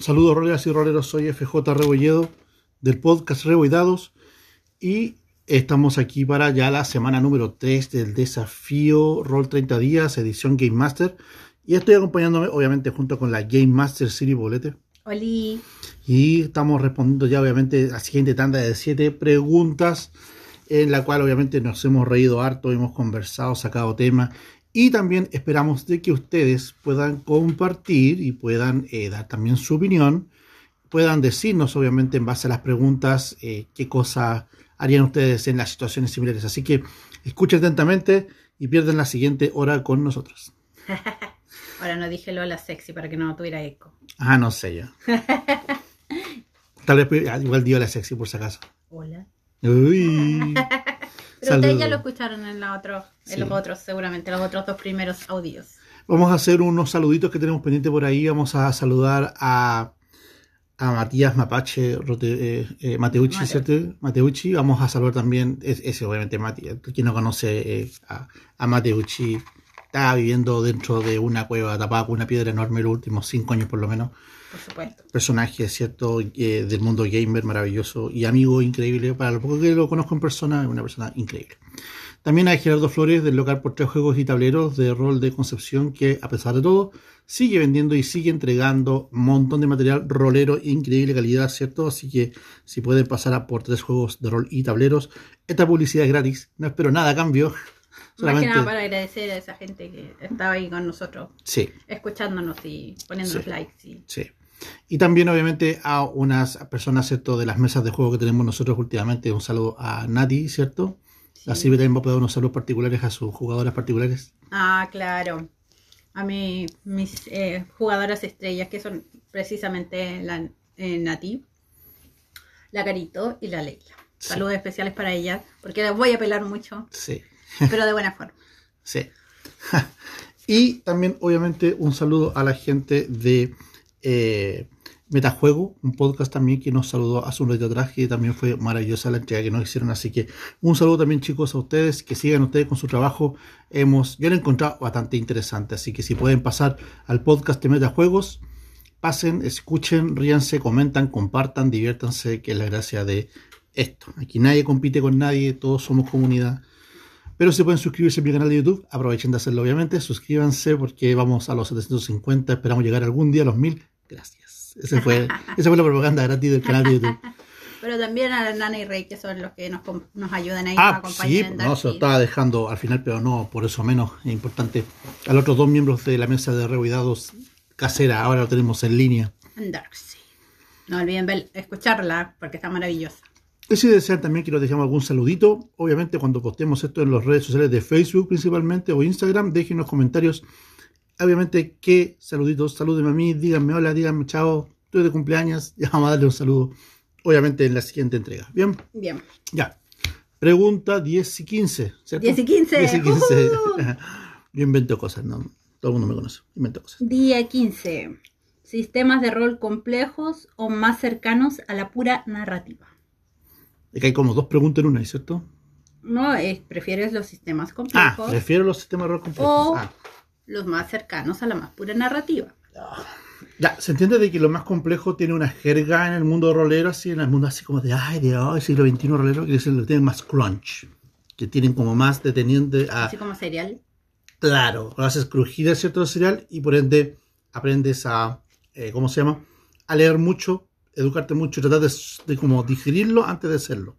Saludos roleras y roleros, soy FJ Rebolledo del podcast Reboidados y estamos aquí para ya la semana número 3 del desafío Roll 30 días, edición Game Master. Y estoy acompañándome obviamente junto con la Game Master Siri Bolete. Oli. Y estamos respondiendo ya obviamente a la siguiente tanda de 7 preguntas en la cual obviamente nos hemos reído harto, hemos conversado, sacado temas y también esperamos de que ustedes puedan compartir y puedan eh, dar también su opinión, puedan decirnos obviamente en base a las preguntas eh, qué cosas harían ustedes en las situaciones similares. Así que escuchen atentamente y pierden la siguiente hora con nosotros. Ahora no dije lo a la sexy para que no tuviera eco. Ah, no sé yo. Tal vez ah, igual dio la sexy por si acaso. Hola. Uy. Pero ustedes ya lo escucharon en, la otro, en Sí. los otros, seguramente, los otros dos primeros audios. Vamos a hacer unos saluditos que tenemos pendiente por ahí. Vamos a saludar a, a Matías Mapache Rote- eh, eh, Mateucci, Mateo. ¿cierto? Mateucci. Vamos a saludar también, es- ese obviamente Mati, quien no conoce eh, a, a Mateucci, está viviendo dentro de una cueva tapada con una piedra enorme los últimos cinco años por lo menos. Por supuesto. Personaje, ¿cierto? Eh, del mundo gamer, maravilloso y amigo increíble. Para lo poco que lo conozco en persona, es una persona increíble. También hay Gerardo Flores del local por tres juegos y tableros de rol de Concepción que a pesar de todo sigue vendiendo y sigue entregando un montón de material rolero increíble calidad, ¿cierto? Así que si pueden pasar a por tres juegos de rol y tableros, esta publicidad es gratis, no espero nada a cambio. Más que Solamente nada para agradecer a esa gente que estaba ahí con nosotros, sí, escuchándonos y poniéndonos Sí. likes. Y... sí. Y también obviamente a unas personas, ¿cierto? De las mesas de juego que tenemos nosotros últimamente, un saludo a Nati, ¿cierto? Sí. Así también va a poder unos saludos particulares a sus jugadoras particulares. Ah, claro. A mí, mis eh, jugadoras estrellas, que son precisamente la eh, Nati, la Carito y la Leila. Sí. Saludos especiales para ellas, porque las voy a pelar mucho, Sí, pero de buena forma. sí. y también, obviamente, un saludo a la gente de eh, Metajuego, un podcast también que nos saludó hace un ratito atrás, que también fue maravillosa la entrega que nos hicieron. Así que un saludo también, chicos, a ustedes, que sigan ustedes con su trabajo. Hemos, yo lo he encontrado bastante interesante, así que si pueden pasar al podcast de Metajuegos, pasen, escuchen, ríanse, comentan, compartan, diviértanse, que es la gracia de esto. Aquí nadie compite con nadie, todos somos comunidad. Pero si pueden suscribirse a mi canal de YouTube, aprovechen de hacerlo obviamente, suscríbanse porque vamos a los 750, esperamos llegar algún día a los 1000. Gracias. Ese fue, esa fue la propaganda gratis del canal de YouTube. Pero también a la Nana y Rey, que son los que nos, nos ayudan ahí, nos Ah, acompañan sí, no, se lo estaba dejando al final, pero no, por eso menos es importante. A los otros dos miembros de la mesa de revoidados casera, ahora lo tenemos en línea. Darkseid. No olviden ver- escucharla, porque está maravillosa. Y si desean también que nos dejemos algún saludito, obviamente cuando postemos esto en las redes sociales de Facebook principalmente o Instagram, dejen los comentarios. Obviamente, qué saluditos, salúdenme a mí, díganme hola, díganme chao, estoy de cumpleaños, ya vamos a darle un saludo, obviamente en la siguiente entrega. Bien, Bien. ya. Pregunta 10 y 15, ¿cierto? 10 y 15. 10 y 15. ¡Ujú! Yo invento cosas, ¿no? Todo el mundo me conoce, invento cosas. Día 15. Sistemas de rol complejos o más cercanos a la pura narrativa. Es que hay como dos preguntas en una, ¿cierto? No, es, prefieres los sistemas Ah, complejos prefiero los sistemas de rol complejos. o Ah. Los más cercanos a la más pura narrativa. Ya, se entiende de que lo más complejo tiene una jerga en el mundo rolero, así en el mundo así como de, ay, de ay, siglo XXI rolero, que que tienen más crunch, que tienen como más deteniente a, Así como serial. claro, lo haces crujir el cierto cereal y por ende aprendes a, eh, ¿cómo se llama? A leer mucho, educarte mucho tratar de, de como digerirlo antes de hacerlo.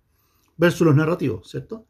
Versus los narrativos, ¿cierto?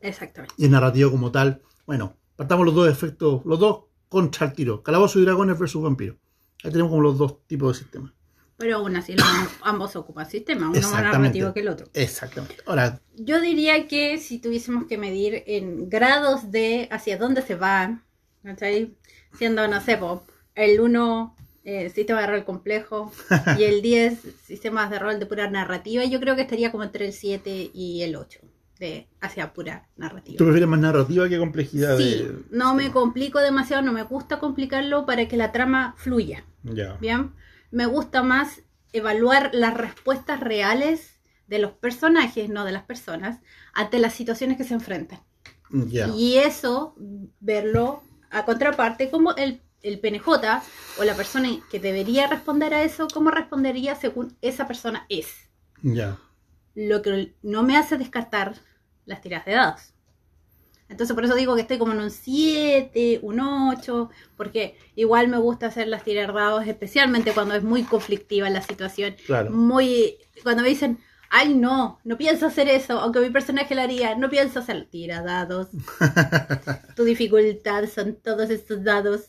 Exactamente. Y el narrativo como tal, bueno, partamos los dos efectos, los dos contra el tiro, calabozo y dragones versus vampiro. Ahí tenemos como los dos tipos de sistemas. Pero aún así ambos ocupan sistema, uno más narrativo que el otro. Exactamente. Ahora, Yo diría que si tuviésemos que medir en grados de hacia dónde se va, ¿cachai? Siendo, no sé, po, el 1 eh, sistema de rol complejo y el 10 sistemas de rol de pura narrativa, yo creo que estaría como entre el 7 y el 8 de hacia pura narrativa. ¿tú prefieres más narrativa que complejidad? Sí, de... no me complico demasiado, no me gusta complicarlo para que la trama fluya. Ya. Bien, me gusta más evaluar las respuestas reales de los personajes, no de las personas, ante las situaciones que se enfrentan. Ya. Y eso, verlo a contraparte como el el PNJ o la persona que debería responder a eso, cómo respondería según esa persona es. Ya. Lo que no me hace descartar las tiradas de dados. Entonces por eso digo que estoy como en un 7, un 8, porque igual me gusta hacer las tiradas de dados, especialmente cuando es muy conflictiva la situación. Claro. Muy, cuando me dicen, ay no, no pienso hacer eso, aunque mi personaje lo haría, no pienso hacer tira dados. tu dificultad son todos estos dados.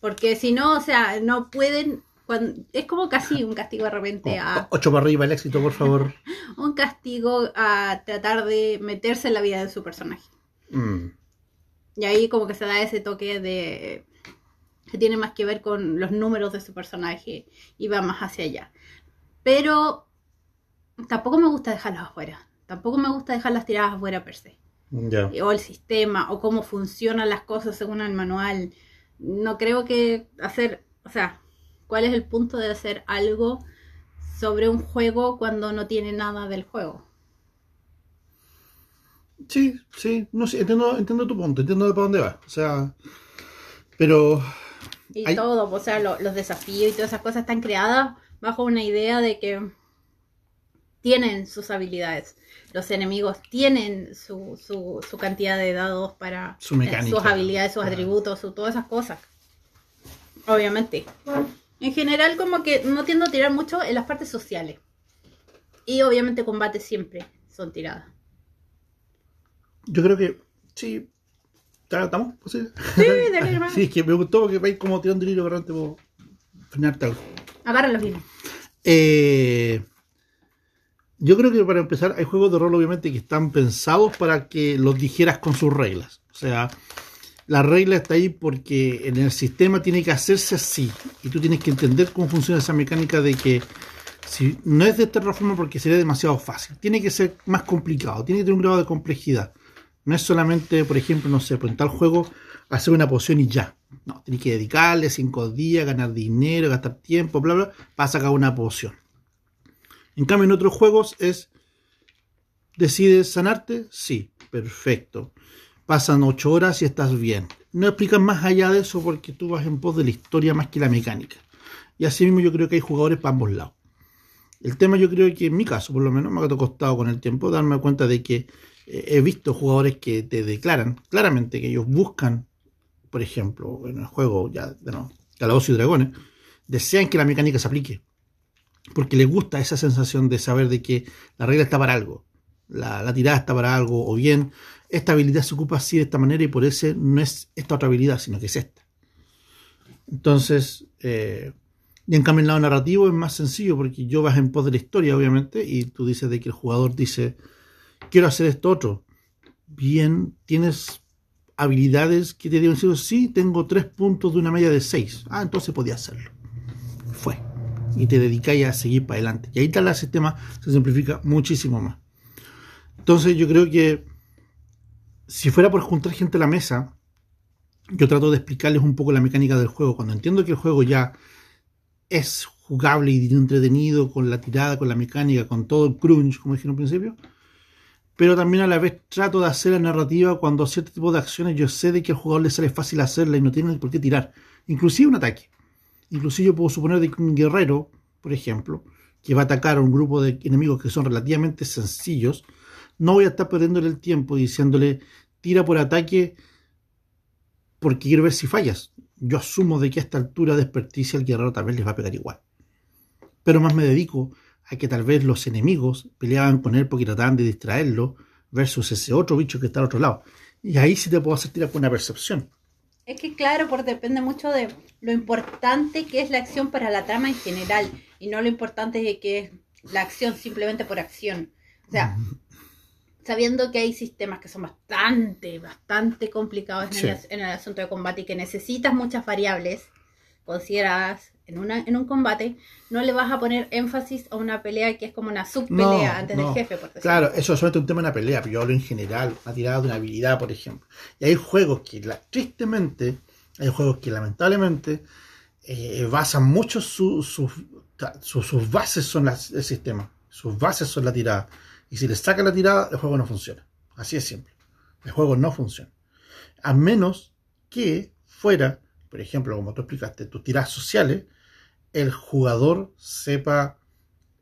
Porque si no, o sea, no pueden cuando, es como casi un castigo de repente a... Ocho para arriba el éxito, por favor. un castigo a tratar de meterse en la vida de su personaje. Mm. Y ahí como que se da ese toque de... que tiene más que ver con los números de su personaje y va más hacia allá. Pero tampoco me gusta dejarlas afuera. Tampoco me gusta dejarlas tiradas afuera per se. O el sistema, o cómo funcionan las cosas según el manual. No creo que hacer, o sea, ¿cuál es el punto de hacer algo sobre un juego cuando no tiene nada del juego? Sí, sí, no sé, entiendo, entiendo tu punto, entiendo de para dónde va. O sea, pero. Y hay- todo, o sea, lo- los desafíos y todas esas cosas están creadas bajo una idea de que tienen sus habilidades. Los enemigos tienen su, su, su cantidad de dados para Su mecánica. sus habilidades, sus atributos, su- todas esas cosas. Obviamente. En general, como que no tiendo a tirar mucho en las partes sociales. Y obviamente combate siempre son tiradas. Yo creo que. Sí. ¿Está- ¿Estamos? ¿Sí? Sí, dale, hermano. Sí, es que me gustó porque vais como tirando el hilo realmente puedo frenarte algo. Agárralos bien. Eh, yo creo que para empezar hay juegos de rol obviamente que están pensados para que los dijeras con sus reglas. O sea, la regla está ahí porque en el sistema tiene que hacerse así. Y tú tienes que entender cómo funciona esa mecánica de que si no es de esta forma porque sería demasiado fácil. Tiene que ser más complicado, tiene que tener un grado de complejidad. No es solamente, por ejemplo, no sé, en tal juego hacer una poción y ya. No, tienes que dedicarle cinco días, ganar dinero, gastar tiempo, bla, bla, para sacar una poción. En cambio, en otros juegos es, ¿decides sanarte? Sí, perfecto. Pasan ocho horas y estás bien. No explican más allá de eso porque tú vas en pos de la historia más que la mecánica. Y así mismo yo creo que hay jugadores para ambos lados. El tema yo creo que en mi caso, por lo menos, me ha costado con el tiempo darme cuenta de que eh, he visto jugadores que te declaran claramente que ellos buscan, por ejemplo, en el juego ya de no, y Dragones, desean que la mecánica se aplique. Porque les gusta esa sensación de saber de que la regla está para algo, la tirada está para algo, o bien esta habilidad se ocupa así de esta manera y por eso no es esta otra habilidad, sino que es esta. Entonces, eh, y en cambio el lado narrativo es más sencillo porque yo vas en pos de la historia, obviamente, y tú dices de que el jugador dice, quiero hacer esto otro. Bien, tienes habilidades que te dieron sí, tengo tres puntos de una media de seis. Ah, entonces podía hacerlo. Fue. Y te dedicáis a seguir para adelante. Y ahí tal el sistema se simplifica muchísimo más. Entonces yo creo que si fuera por juntar gente a la mesa, yo trato de explicarles un poco la mecánica del juego. Cuando entiendo que el juego ya es jugable y entretenido con la tirada, con la mecánica, con todo el crunch, como dije en un principio. Pero también a la vez trato de hacer la narrativa cuando cierto tipo de acciones yo sé de que al jugador le sale fácil hacerla y no tiene por qué tirar. Inclusive un ataque. Inclusive yo puedo suponer de que un guerrero, por ejemplo, que va a atacar a un grupo de enemigos que son relativamente sencillos, no voy a estar perdiéndole el tiempo diciéndole tira por ataque porque quiero ver si fallas. Yo asumo de que a esta altura de experticia el guerrero tal vez les va a pegar igual. Pero más me dedico a que tal vez los enemigos peleaban con él porque trataban de distraerlo versus ese otro bicho que está al otro lado. Y ahí sí te puedo hacer tirar con una percepción. Es que claro, porque depende mucho de lo importante que es la acción para la trama en general y no lo importante de que es la acción simplemente por acción. O sea, sabiendo que hay sistemas que son bastante, bastante complicados en, Sí. el, en el asunto de combate y que necesitas muchas variables consideradas en, una, en un combate, no le vas a poner énfasis a una pelea que es como una subpelea No, antes no. del jefe, por decirlo Claro, eso es solamente un tema de una pelea, pero yo hablo en general, una tirada de una habilidad, por ejemplo. Y hay juegos que, la- tristemente, hay juegos que lamentablemente eh, basan mucho su- su- sus bases son las, el sistema, sus bases son la tirada. Y si le sacan la tirada, el juego no funciona. Así es simple. El juego no funciona. A menos que fuera, por ejemplo, como tú explicaste, tus tiradas sociales, el jugador sepa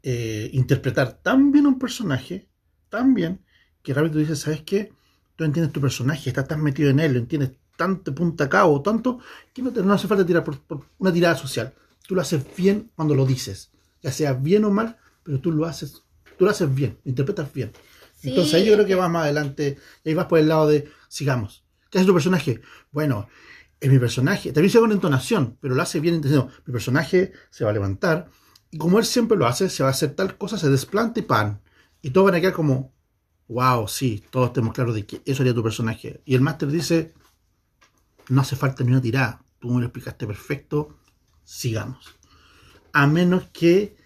eh, interpretar tan bien un personaje, tan bien, que rápido tú dices, ¿sabes qué? Tú entiendes tu personaje, estás tan metido en él, lo entiendes tanto punta a cabo, tanto, que no, te, hace falta tirar por una tirada social. Tú lo haces bien cuando lo dices, ya sea bien o mal, pero tú lo haces, tú lo haces bien, lo interpretas bien. Sí, Entonces ahí yo creo que que- vas más adelante, y ahí vas por el lado de, sigamos. ¿Qué hace tu personaje? Bueno, es mi personaje, también se con entonación, pero lo hace bien entendido. Mi personaje se va a levantar, y como él siempre lo hace, se va a hacer tal cosa, se desplanta y pan. Y todos van a quedar como, wow, sí, todos tenemos claro de que eso haría tu personaje. Y el máster dice, no hace falta ni una tirada, tú me lo explicaste perfecto, sigamos. A menos que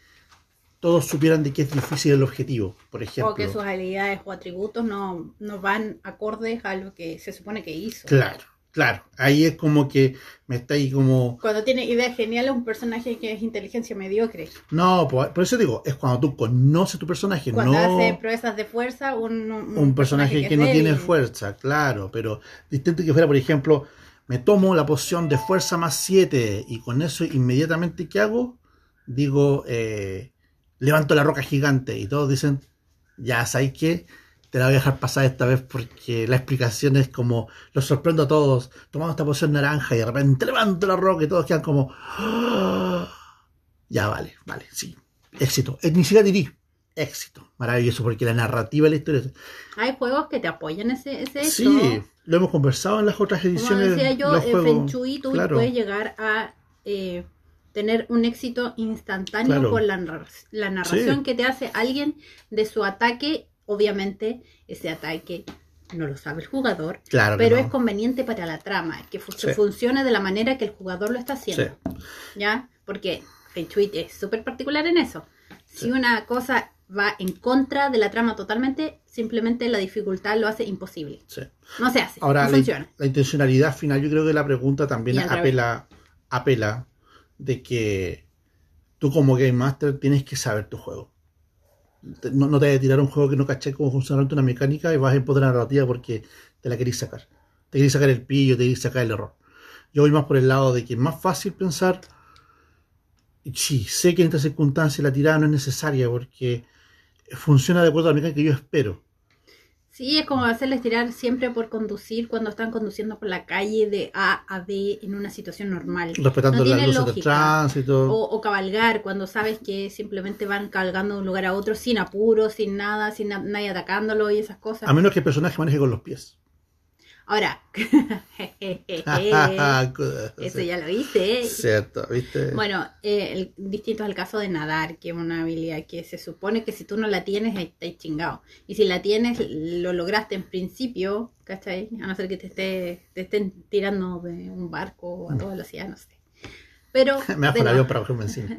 todos supieran de que es difícil el objetivo, por ejemplo. O que sus habilidades o atributos no, no van acordes a lo que se supone que hizo. Claro, claro. Ahí es como que me está ahí como. Cuando tiene ideas geniales, un personaje que es inteligencia mediocre. No, por, por eso digo, es cuando tú conoces tu personaje, Cuando no hace proezas de fuerza, un, un, un personaje que, no tiene fuerza, claro. Pero distinto que fuera, por ejemplo, me tomo la poción de fuerza más 7 y con eso inmediatamente, ¿qué hago? Digo, eh, levanto la roca gigante y todos dicen, ya, ¿sabes qué? Te la voy a dejar pasar esta vez porque la explicación es como, los sorprendo a todos, tomando esta poción naranja y de repente levanto la roca y todos quedan como, "Ah". ya, vale, vale, sí, éxito. Eh, Ni siquiera dirí, éxito, maravilloso, porque la narrativa de la historia... Hay juegos que te apoyan ese, ese hecho. Sí, lo hemos conversado en las otras Como ediciones. decía yo, juegos. Feng Shui tú claro. puedes llegar a eh, tener un éxito instantáneo Claro. por la, la narración Sí. que te hace alguien de su ataque. Obviamente, ese ataque no lo sabe el jugador, Claro pero no. es conveniente para la trama, que fu- Sí. funcione de la manera que el jugador lo está haciendo. ¿Ya? Porque Feng Shui es súper particular en eso. Si una cosa va en contra de la trama totalmente, simplemente la dificultad lo hace imposible. Sí. No se hace, Ahora, no la, funciona. la intencionalidad final, yo creo que la pregunta también apela de que tú como Game Master tienes que saber tu juego. No, no te vas a tirar un juego que no caché cómo funciona una mecánica y vas a imponer la narrativa porque te la querís sacar. Te querís sacar el pillo, te querís sacar el error. Yo voy más por el lado de que es más fácil pensar, sí, sé que en esta circunstancia la tirada no es necesaria porque funciona de acuerdo a la mecánica que yo espero. Sí, es como hacerles tirar siempre por conducir cuando están conduciendo por la calle de A a B en una situación normal. Respetando No las luces de tránsito. O, o cabalgar cuando sabes que simplemente van cabalgando de un lugar a otro sin apuro, sin nada, sin na- nadie atacándolo y esas cosas. A menos que el personaje maneje con los pies. Ahora, eso ya lo hice. Cierto, ¿viste? Bueno, eh, el- distinto al caso de nadar, que es una habilidad que se supone que si tú no la tienes, ahí estáis chingado. Y si la tienes, lo lograste en principio, ¿cachai? A no ser que te, esté, te estén tirando de un barco a toda velocidad, no sé. Pero, Me de, nuevo, para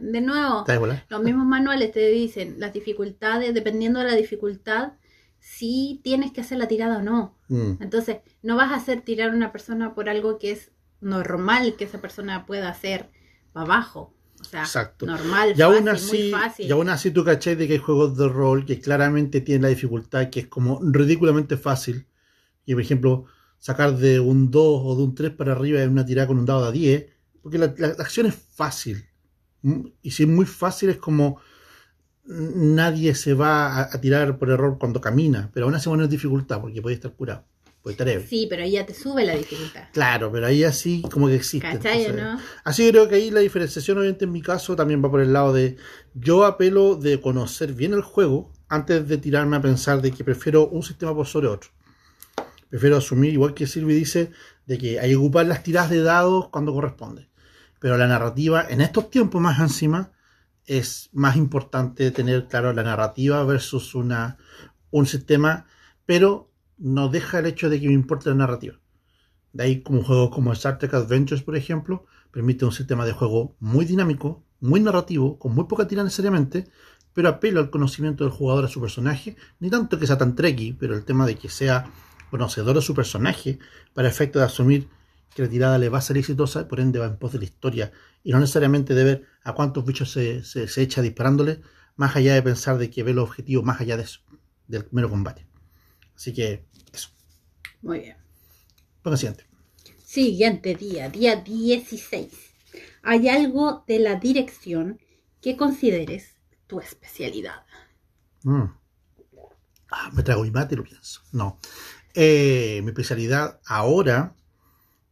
de nuevo, los mismos manuales te dicen las dificultades, dependiendo de la dificultad, si tienes que hacer la tirada o no. Mm, Entonces, no vas a hacer tirar a una persona por algo que es normal que esa persona pueda hacer para abajo. O sea, Exacto. normal, Y aún, fácil, así, muy fácil. y aún así tú cachai de que hay juegos de rol que claramente tienen la dificultad que es como ridículamente fácil. Y por ejemplo, sacar de un 2 o de un 3 para arriba en una tirada con un dado de 10. Porque la, la- la acción es fácil. Mm, Y si es muy fácil es como nadie se va a, a tirar por error cuando camina. Pero aún así no es dificultad porque puede estar curado. Puede estar ebrio. Sí, pero ahí ya te sube la dificultad. Claro, pero ahí así como que existe. Así creo que ahí la diferenciación, obviamente en mi caso, también va por el lado de yo apelo de conocer bien el juego antes de tirarme a pensar de que prefiero un sistema por sobre otro. Prefiero asumir, igual que Silvi dice, de que hay que ocupar las tiradas de dados cuando corresponde. Pero la narrativa, en estos tiempos más encima, es más importante tener claro la narrativa versus una, un sistema, pero no deja el hecho de que me importe la narrativa. De ahí como juegos como Star Trek Adventures, por ejemplo, permite un sistema de juego muy dinámico, muy narrativo, con muy poca tira necesariamente, pero apela al conocimiento del jugador a su personaje, ni tanto que sea tan trekkie, pero el tema de que sea conocedor de su personaje, para efecto de asumir que la tirada le va a ser exitosa, por ende va en pos de la historia, y no necesariamente de ver a cuántos bichos se, se, se echa disparándole, más allá de pensar de que ve los objetivos más allá de eso, del mero combate. Así que, eso. Muy bien. Ponga siguiente. Siguiente día, día 16. Hay algo de la dirección que consideres tu especialidad. Mm. Ah, me trago mi mate y lo pienso. No. Eh, mi especialidad ahora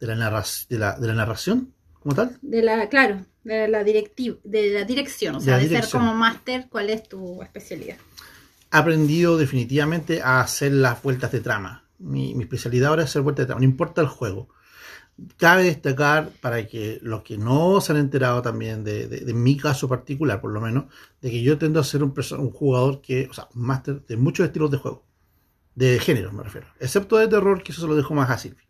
de la, narra- de la, de la narración, como tal, De la, claro, de la directiva, de la dirección, o sea, de, ser como máster, ¿cuál es tu especialidad? he aprendido definitivamente a hacer las vueltas de trama. Mi, mi especialidad ahora es hacer vueltas de trama, no importa el juego. Cabe destacar, para que los que no se han enterado también de, de- de mi caso particular, por lo menos, de que yo tendo a ser un, un jugador que, o sea, un máster de muchos estilos de juego. De género, me refiero. Excepto de terror, que eso se lo dejo más a Silvi.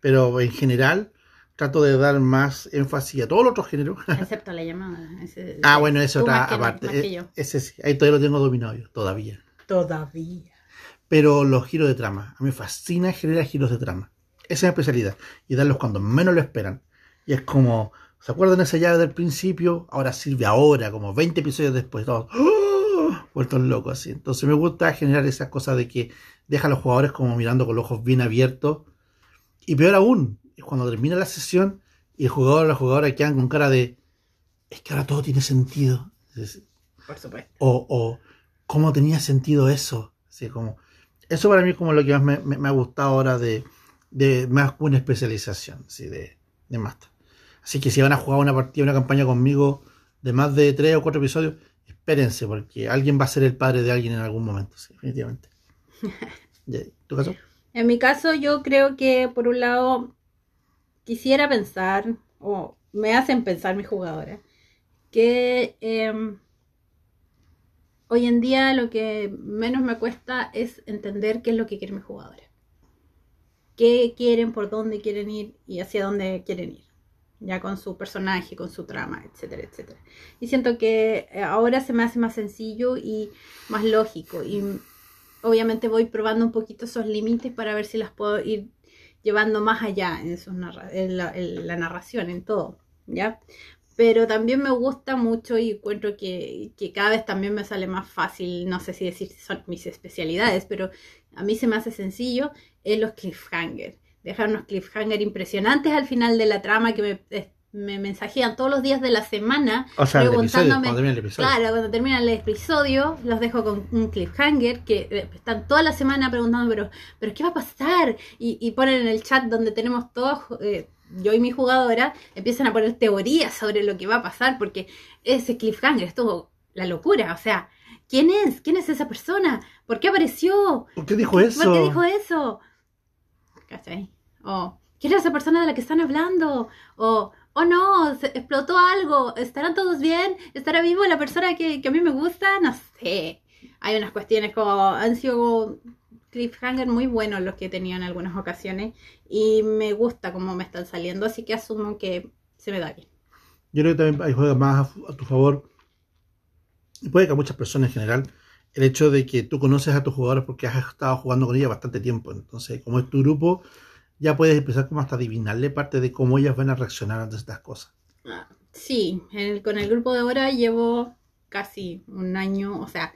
Pero en general, trato de dar más énfasis a todos los otros géneros. Excepto la llamada. ese- ah, bueno, eso no, aparte. más que yo. Ese sí, ahí todavía lo tengo dominado yo, todavía. Todavía. pero los giros de trama. A mí me fascina generar giros de trama. Esa es mi especialidad. Y darlos cuando menos lo esperan. Y es como, ¿se acuerdan esa llave del principio? Ahora sirve ahora, como 20 episodios después. Todos, ¡oh! vueltos locos así. Entonces me gusta generar esas cosas de que deja a los jugadores como mirando con los ojos bien abiertos. Y peor aún, es cuando termina la sesión y el jugador o la jugadora quedan con cara de, es que ahora todo tiene sentido. Por supuesto. o, o cómo tenía sentido eso. Así como, eso para mí es como lo que más me, me- me ha gustado ahora de, de más una especialización así de, de Master. Así que si van a jugar una partida, una campaña conmigo de más de tres o cuatro episodios, espérense, porque alguien va a ser el padre de alguien en algún momento, sí, definitivamente. ¿Y ¿Tu caso? En mi caso, yo creo que por un lado quisiera pensar, o me hacen pensar mis jugadoras, que em, hoy en día lo que menos me cuesta es entender qué es lo que quieren mis jugadores. Qué quieren, por dónde quieren ir y hacia dónde quieren ir. Ya con su personaje, con su trama, etcétera, etcétera. Y siento que eh, ahora se me hace más sencillo y más lógico. Y obviamente voy probando un poquito esos límites para ver si las puedo ir llevando más allá en, sus narra- en, la, narración, en todo, ¿ya? Pero también me gusta mucho y encuentro que, que cada vez también me sale más fácil, no sé si decir son mis especialidades, pero a mí se me hace sencillo, es los cliffhanger. Dejar unos cliffhanger impresionantes al final de la trama que me, me mensajean todos los días de la semana O sea, el episodio, preguntándome, cuando termine el episodio. Claro, cuando termina el episodio, los dejo con un cliffhanger que eh, están toda la semana preguntando, pero, pero ¿qué va a pasar? Y, y ponen en el chat donde tenemos todos, eh, yo y mi jugadora, empiezan a poner teorías sobre lo que va a pasar, porque ese cliffhanger estuvo la locura, o sea, ¿quién es? ¿Quién es esa persona? ¿Por qué apareció? ¿Por qué dijo eso? ¿Por qué dijo eso? ¿Cachai? O, ¿quién es esa persona de la que están hablando? O, oh no, se explotó algo, ¿estarán todos bien? ¿Estará vivo la persona que, a mí me gusta? No sé. Hay unas cuestiones como, han sido cliffhanger muy buenos los que he tenido en algunas ocasiones y me gusta cómo me están saliendo, así que asumo que se me da bien. Yo creo que también hay juega más a, tu favor. Y puede que a muchas personas en general, el hecho de que tú conoces a tus jugadores porque has estado jugando con ellas bastante tiempo. Entonces, como es tu grupo, ya puedes empezar como hasta adivinarle parte de cómo ellas van a reaccionar ante estas cosas. Ah, Sí, el- con el grupo de ahora llevo casi un año, o sea,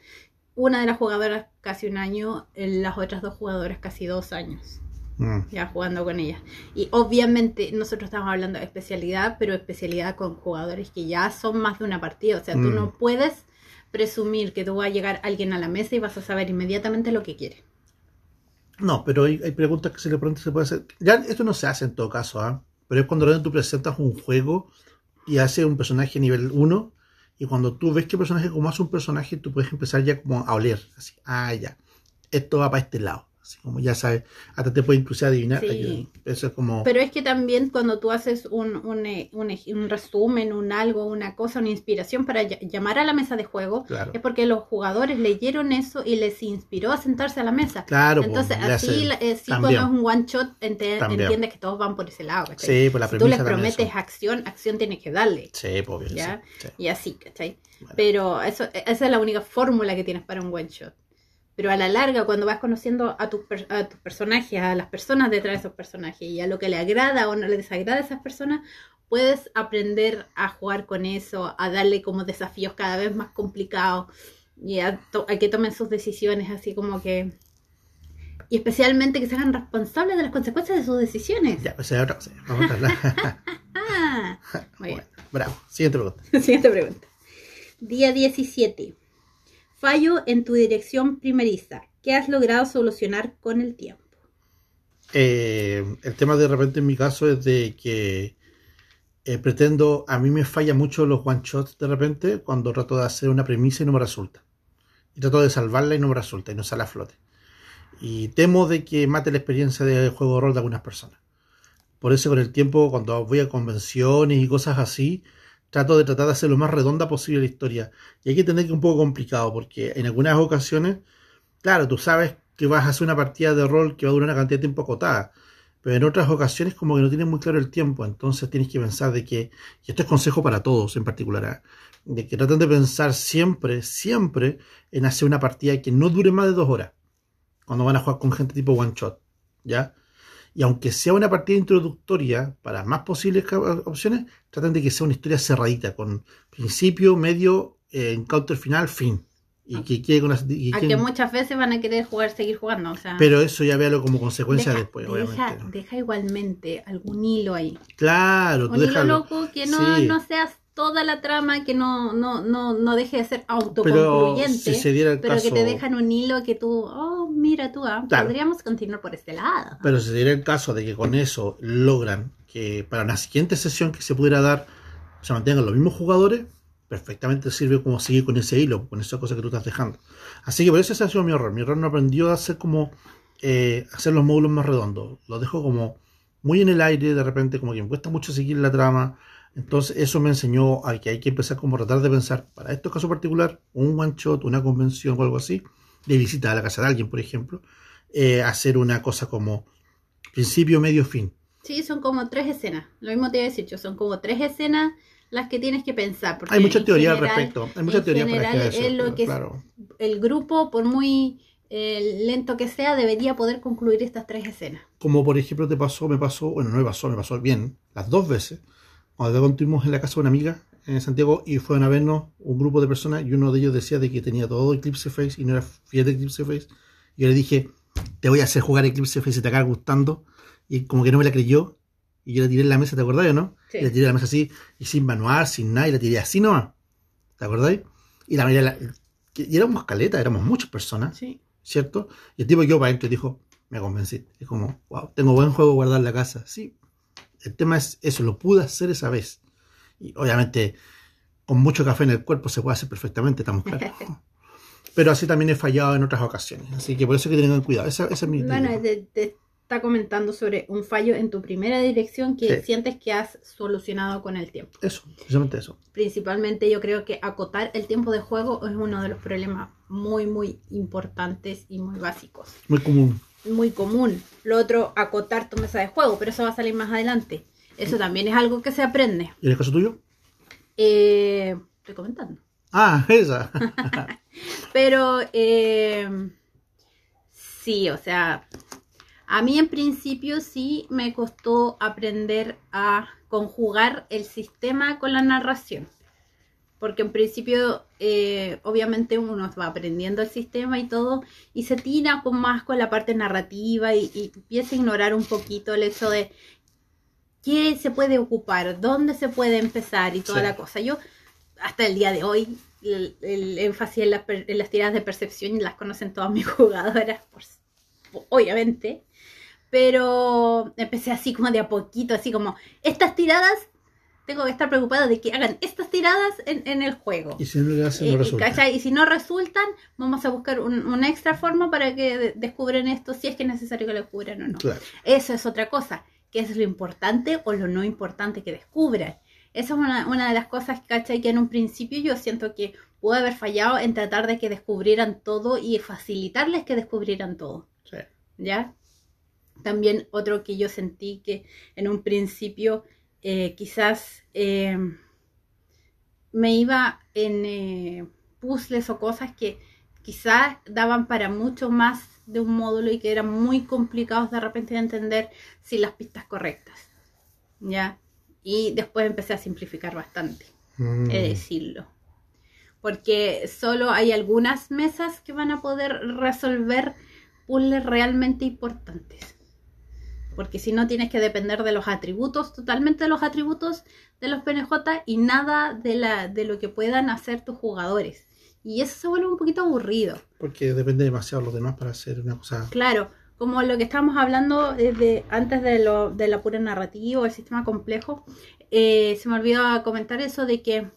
una de las jugadoras casi un año, las otras dos jugadoras casi dos años Mm. ya jugando con ellas. Y obviamente nosotros estamos hablando de especialidad, pero especialidad con jugadores que ya son más de una partida, o sea, tú Mm. no puedes presumir que tú va a llegar alguien a la mesa y vas a saber inmediatamente lo que quiere. No, pero hay, hay preguntas que se le preguntan se puede hacer. Ya esto no se hace en todo caso, ¿ah? Pero es cuando tú presentas un juego y hace un personaje nivel 1 y cuando tú ves el personaje como hace un personaje, tú puedes empezar ya como a oler, así, ah, ya, esto va para este lado, así como ya sabes, hasta te puede incluso adivinar, Sí. eso es como, Pero es que también cuando tú haces un, un, eh, un, un resumen, un algo, una cosa, una inspiración para ll- llamar a la mesa de juego, claro, es porque los jugadores leyeron eso y les inspiró a sentarse a la mesa. claro, pues, Entonces, así, la- eh, cuando es un one shot, ente- entiendes que todos van por ese lado. ¿cachai? sí, por la si tú les prometes eso. acción, acción tienes que darle. Sí, pues, obvio, ¿Ya? sí, sí. Y así, ¿cachai? Bueno. Pero eso, esa es la única fórmula que tienes para un one shot. Pero a la larga, cuando vas conociendo a a tus personajes, a las personas detrás de esos personajes y a lo que le agrada o no le desagrada a esas personas, puedes aprender a jugar con eso, a darle como desafíos cada vez más complicados y a, to- a que tomen sus decisiones así como que Y especialmente que se hagan responsables de las consecuencias de sus decisiones. Ya, pues es otra cosa. Vamos a hablar. Muy bien. Bueno, bravo. Siguiente pregunta. Siguiente pregunta. Día 17. Fallo en tu dirección primeriza. ¿Qué has logrado solucionar con el tiempo? Eh, el tema de repente en mi caso es de que eh, pretendo, a mí me falla mucho los one shots de repente cuando trato de hacer una premisa y no me resulta. Y trato de salvarla y no me resulta y no sale a flote. Y temo de que mate la experiencia de juego de rol de algunas personas. Por eso con el tiempo, cuando voy a convenciones y cosas así, trato de tratar de hacer lo más redonda posible la historia. Y hay que tener que un poco complicado, porque en algunas ocasiones, claro, tú sabes que vas a hacer una partida de rol que va a durar una cantidad de tiempo acotada. Pero en otras ocasiones como que no tienes muy claro el tiempo, entonces tienes que pensar de que, y esto es consejo para todos en particular, ¿ah? de que traten de pensar siempre, siempre en hacer una partida que no dure más de dos horas, cuando van a jugar con gente tipo one shot, ¿ya? Y aunque sea una partida introductoria para más posibles opciones, traten de que sea una historia cerradita, con principio, medio, eh, encounter final, fin. Y que quede con las... y A que- muchas veces van a querer jugar, seguir jugando. O sea, pero eso ya véalo como consecuencia deja, después, deja, obviamente. deja igualmente algún hilo ahí. Claro, tú Un hilo déjalo. loco que no, Sí. no seas toda la trama, que no, no, no, no deje de ser Pero autoconcluyente. si se diera el pero caso... que te dejan un hilo que tú, oh, mira tú, ah, Claro. podríamos continuar por este lado. Pero si se diera el caso de que con eso logran que para la siguiente sesión que se pudiera dar se mantengan los mismos jugadores, perfectamente sirve como seguir con ese hilo, con esa cosa que tú estás dejando. Así que por eso ese ha sido mi error. Mi error no aprendió a hacer como eh, hacer los módulos más redondos. Los dejo como muy en el aire, de repente como que me cuesta mucho seguir la trama. Entonces eso me enseñó a que hay que empezar como a tratar de pensar, para estos casos particular, un one shot, una convención o algo así, de visita a la casa de alguien, por ejemplo, eh, hacer una cosa como principio, medio, fin. Sí, son como tres escenas. Lo mismo te iba a decir yo, son como tres escenas las que tienes que pensar. porque Hay mucha teoría al respecto. Hay mucha en teoría para general eso. es lo que claro. El grupo, por muy eh, lento que sea, debería poder concluir estas tres escenas. Como por ejemplo te pasó, me pasó, bueno, no me pasó, me pasó bien, las dos veces. Cuando estuvimos en la casa de una amiga en Santiago y fueron a vernos un grupo de personas y uno de ellos decía de que tenía todo Eclipse Face y no era fiel de Eclipse Face. Y yo le dije, te voy a hacer jugar Eclipse Face y te acaba gustando. Y como que no me la creyó. Y yo la tiré en la mesa, ¿te acordás o no? Sí. Y la tiré en la mesa así, y sin manual, sin nada, y la tiré así nomás. ¿Te acordáis? Y la mayoría, la- que- y éramos caleta, éramos muchas personas. Sí. ¿cierto? Y el tipo yo para adentro dijo, me convencí. Es como, wow, tengo buen juego guardar en la casa. Sí, el tema es eso, lo pude hacer esa vez. Y obviamente, con mucho café en el cuerpo se puede hacer perfectamente, estamos claros. Pero así también he fallado en otras ocasiones. Así que por eso hay que tener cuidado. Esa, esa es mi... Bueno, te, te está comentando sobre un fallo en tu primera dirección que Sí. sientes que has solucionado con el tiempo. Eso, precisamente eso. Principalmente yo creo que acotar el tiempo de juego es uno de los problemas muy, muy importantes y muy básicos. Muy común. Muy común. Lo otro, acotar tu mesa de juego, pero eso va a salir más adelante. Eso también es algo que se aprende. ¿Y en el caso tuyo? Eh, estoy comentando. Ah, esa. Pero eh, sí, o sea, a mí en principio sí me costó aprender a conjugar el sistema con la narración. Porque en principio, eh, obviamente uno va aprendiendo el sistema y todo, y se tira con más con la parte narrativa y, y empieza a ignorar un poquito el hecho de qué se puede ocupar, dónde se puede empezar y toda Sí. la cosa. Yo, hasta el día de hoy, el, el énfasis en, las per- en las tiradas de percepción y las conocen todas mis jugadoras, por- obviamente. Pero empecé así como de a poquito, así como, estas tiradas, tengo que estar preocupada de que hagan estas tiradas en, en el juego. Y si no le hace, no Eh, resulta. ¿cachai? Y si no resultan, vamos a buscar un- una extra forma para que de- descubren esto, si es que es necesario que lo descubran o no. Claro. Eso es otra cosa, que es lo importante o lo no importante que descubran. Esa es una, una de las cosas, ¿cachai? Que en un principio yo siento que pude haber fallado en tratar de que descubrieran todo y facilitarles que descubrieran todo, Sí. ¿ya? También otro que yo sentí que en un principio eh, quizás eh, me iba en eh, puzzles o cosas que quizás daban para mucho más de un módulo y que eran muy complicados de repente de entender sin las pistas correctas. ¿Ya? Y después empecé a simplificar bastante, Mm. he de decirlo. Porque solo hay algunas mesas que van a poder resolver puzzles realmente importantes. Porque si no tienes que depender de los atributos, totalmente de los atributos de los PNJ y nada de, la, de lo que puedan hacer tus jugadores. Y eso se vuelve un poquito aburrido. Porque depende demasiado de los demás para hacer una cosa. Claro, como lo que estábamos hablando desde antes de, lo, de la pura narrativa, el sistema complejo, eh, se me olvidó comentar eso de que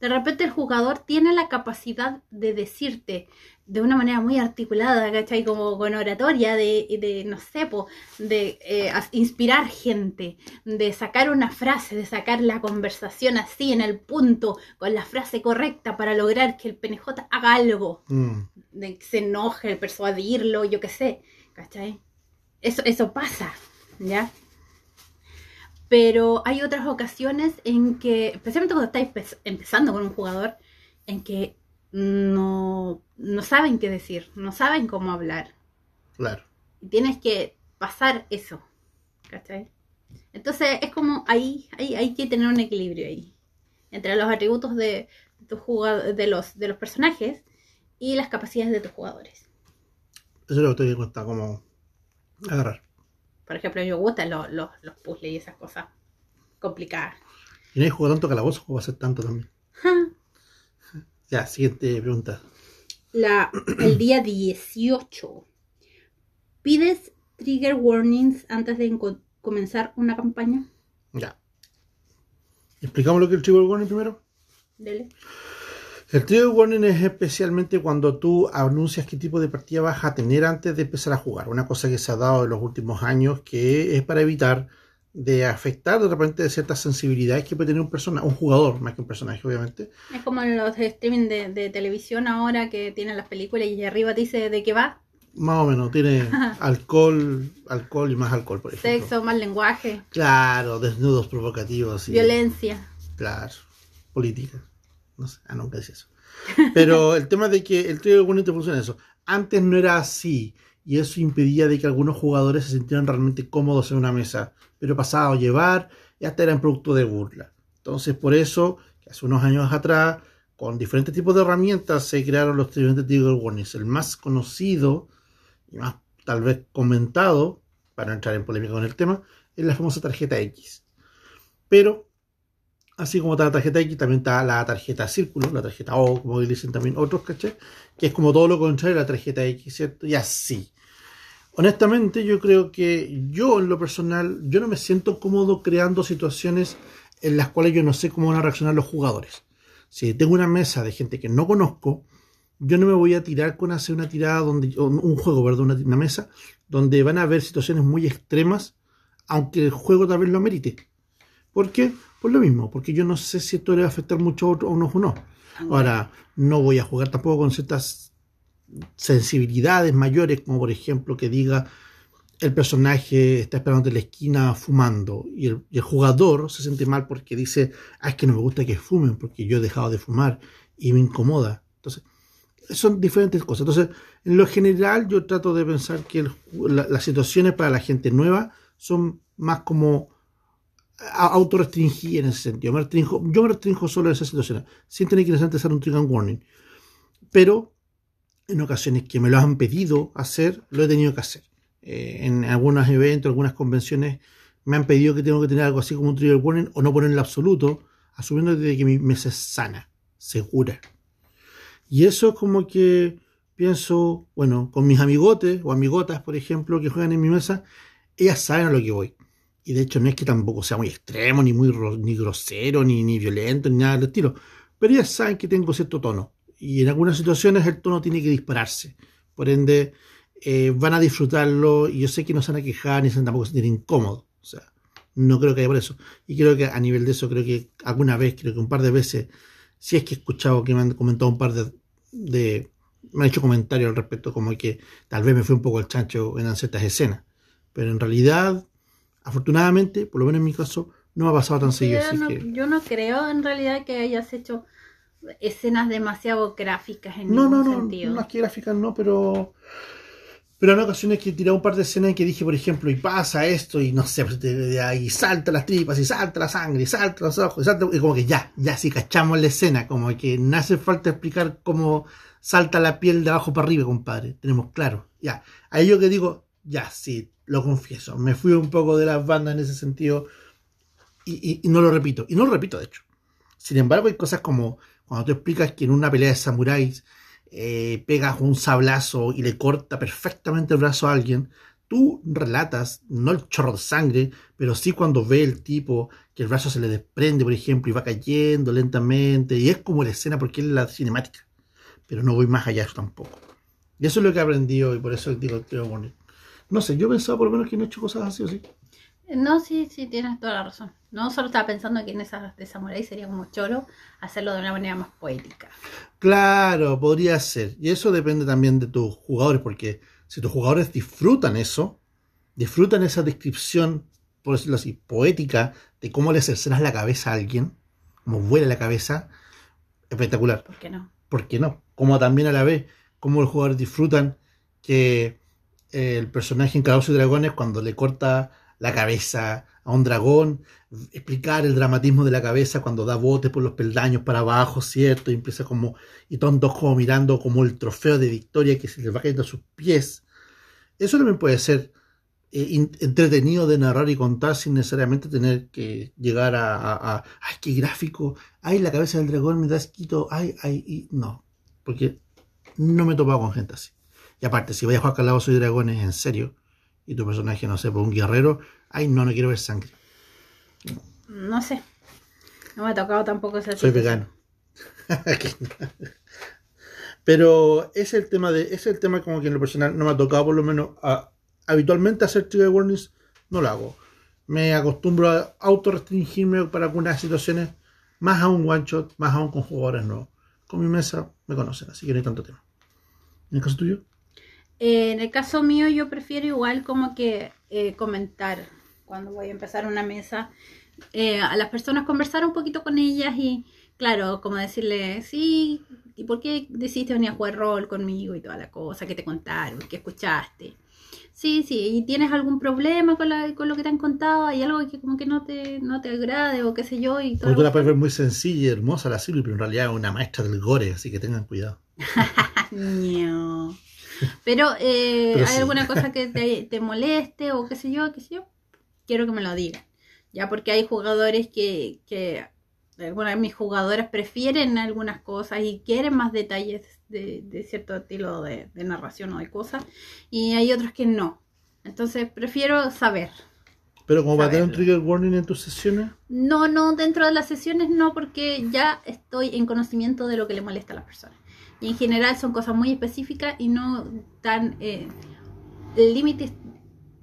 de repente el jugador tiene la capacidad de decirte de una manera muy articulada, ¿cachai? Como con oratoria, de, de no sé, po, de eh, inspirar gente, de sacar una frase, de sacar la conversación así en el punto, con la frase correcta para lograr que el PNJ haga algo, Mm. de que se enoje, persuadirlo, yo qué sé, ¿cachai? Eso, eso pasa, ¿ya? Pero hay otras ocasiones en que, especialmente cuando estáis empe- empezando con un jugador, en que no, no saben qué decir, no saben cómo hablar. Claro. Y tienes que pasar eso. ¿Cachai? Entonces es como ahí, ahí hay que tener un equilibrio ahí. Entre los atributos de, de, de, los, de los personajes y las capacidades de tus jugadores. Eso es lo que te cuesta como agarrar. Por ejemplo, yo gustan los, los, los puzzles y esas cosas complicadas. Y no hay jugado tanto calabozo como va a ser tanto también. Ya, siguiente pregunta. La, el día 18. ¿Pides trigger warnings antes de comenzar una campaña? Ya. ¿Explicamos lo que es el trigger warning primero? Dele. El trigger warning es especialmente cuando tú anuncias qué tipo de partida vas a tener antes de empezar a jugar. Una cosa que se ha dado en los últimos años que es para evitar de afectar de repente ciertas sensibilidades que puede tener un persona, un jugador más que un personaje, obviamente. Es como en los streaming de, de televisión ahora que tienen las películas y arriba te dice de qué va. Más o menos, tiene alcohol, alcohol y más alcohol, por ejemplo. Sexo, mal lenguaje, Claro, desnudos provocativos. y- violencia. Claro, política. No sé, ah, nunca decía eso. Pero el tema de que el trigger warning te funciona eso. Antes no era así. Y eso impedía de que algunos jugadores se sintieran realmente cómodos en una mesa. Pero pasaba a llevar y hasta eran producto de burla. Entonces, por eso, hace unos años atrás, con diferentes tipos de herramientas, se crearon los diferentes trigger warnings. El más conocido y más tal vez comentado, para no entrar en polémica con el tema, es la famosa tarjeta X. Pero Así como está la tarjeta X, también está la tarjeta círculo, la tarjeta O, como dicen también otros, ¿caché? Que es como todo lo contrario a la tarjeta X, ¿cierto? Y así. Honestamente, yo creo que yo, en lo personal, yo no me siento cómodo creando situaciones en las cuales yo no sé cómo van a reaccionar los jugadores. Si tengo una mesa de gente que no conozco, yo no me voy a tirar con hacer una tirada donde, un juego, perdón, una, mesa, donde van a haber situaciones muy extremas, aunque el juego tal vez lo amerite. ¿Por qué? Por lo mismo, porque yo no sé si esto le va a afectar mucho a otros o no o no. Ahora, no voy a jugar tampoco con ciertas sensibilidades mayores, como por ejemplo que diga el personaje está esperando en la esquina fumando y el, jugador se siente mal porque dice, ah, es que no me gusta que fumen porque yo he dejado de fumar y me incomoda. Entonces, son diferentes cosas. Entonces, en lo general, yo trato de pensar que las situaciones para la gente nueva son más como a- autorrestringir en ese sentido. Me restrinjo- yo me restringo solo en esas situaciones, sin tener que hacer un trigger warning. Pero en ocasiones que me lo han pedido hacer, lo he tenido que hacer. Eh, en algunos eventos, algunas convenciones, me han pedido que tengo que tener algo así como un trigger warning o no ponerlo absoluto, asumiendo de que mi mesa es sana, segura. Y eso es como que pienso, bueno, con mis amigotes o amigotas, por ejemplo, que juegan en mi mesa, ellas saben a lo que voy. Y de hecho no es que tampoco sea muy extremo, ni muy ni grosero, ni, ni violento, ni nada del estilo. Pero ellas saben que tengo cierto tono. Y en algunas situaciones el tono tiene que dispararse. Por ende, eh, van a disfrutarlo y yo sé que no se van a quejar ni se van tampoco a sentir incómodos. O sea, no creo que haya por eso. Y creo que a nivel de eso, creo que alguna vez, creo que un par de veces, si es que he escuchado que me han comentado un par de, de me han hecho comentarios al respecto, como que tal vez me fue un poco el chancho en ciertas escenas. Pero en realidad, afortunadamente, por lo menos en mi caso, no me ha pasado tan seguido. yo, no, que... yo no creo en realidad que hayas hecho escenas demasiado gráficas en No, ningún no, no, sentido. no, es que gráficas no, pero Pero en ocasiones que tiré un par de escenas en que dije, por ejemplo, y pasa esto, y no sé, pues, y salta las tripas, y salta la sangre, y salta los ojos, y salta, y como que ya, ya sí cachamos la escena, como que no hace falta explicar cómo salta la piel de abajo para arriba, compadre. Tenemos claro, ya. Ahí yo que digo, ya, sí, lo confieso, me fui un poco de las bandas en ese sentido, y, no lo repito, y no lo repito de hecho. Sin embargo, hay cosas como cuando tú explicas que en una pelea de samuráis eh, pegas un sablazo y le corta perfectamente el brazo a alguien, tú relatas, no el chorro de sangre, pero sí cuando ve el tipo que el brazo se le desprende, por ejemplo, y va cayendo lentamente, y es como la escena porque es la cinemática, pero no voy más allá tampoco. Y eso es lo que he aprendido y por eso digo, creo, no sé, yo pensaba por lo menos que no he hecho cosas así o sí. No, sí, sí, tienes toda la razón. No solo estaba pensando que en esas de Samurai sería como choro hacerlo de una manera más poética. Claro, podría ser. Y eso depende también de tus jugadores, porque si tus jugadores disfrutan eso, disfrutan esa descripción, por decirlo así, poética, de cómo le cercenas la cabeza a alguien, cómo vuela la cabeza, espectacular. ¿Por qué no? ¿Por qué no? Como también a la vez, cómo los jugadores disfrutan que el personaje en Calabozos y Dragones, cuando le corta la cabeza a un dragón, explicar el dramatismo de la cabeza cuando da botes por los peldaños para abajo, ¿cierto? Y empieza como, y tontos como mirando como el trofeo de victoria que se les va cayendo a sus pies. Eso también puede ser eh, entretenido de narrar y contar sin necesariamente tener que llegar a, ay, qué gráfico, ay, la cabeza del dragón me da esquito, ay, ay, y no, porque no me he topado con gente así. Y aparte, si voy a jugar Calabozos y Dragones en serio, y tu personaje, no sé, por un guerrero, ay, no, no quiero ver sangre. No sé. No me ha tocado tampoco esa Soy vegano. Pero es el tema de, es el tema como que en lo personal no me ha tocado por lo menos habitualmente hacer trigger warnings, no lo hago. Me acostumbro a auto-restringirme para algunas situaciones, más a un one shot, más aún con jugadores nuevos. Con mi mesa me conocen, así que no hay tanto tema. ¿En el caso tuyo? Eh, en el caso mío yo prefiero igual como que eh, comentar cuando voy a empezar una mesa eh, a las personas conversar un poquito con ellas y claro, como decirle, sí, ¿y por qué decidiste venir a jugar rol conmigo y toda la cosa que te contaron, que escuchaste? Sí, sí, y tienes algún problema con, la, con lo que te han contado, hay algo que como que no te, no te agrade o qué sé yo. Y todo tú la puedes ver muy sencilla y hermosa la Silvia, pero en realidad es una maestra del gore, así que tengan cuidado. no. Pero, eh, ¿hay alguna cosa que te, moleste o qué sé yo, qué sé yo? Quiero que me lo digan. Ya porque hay jugadores que, que algunas de mis jugadoras prefieren algunas cosas y quieren más detalles de, cierto estilo de, narración o de cosas. Y hay otros que no. Entonces prefiero saber. ¿Pero como va a tener un trigger warning en tus sesiones? No, no, dentro de las sesiones no, porque ya estoy en conocimiento de lo que le molesta a las personas. Y en general son cosas muy específicas y no tan... Eh, el límite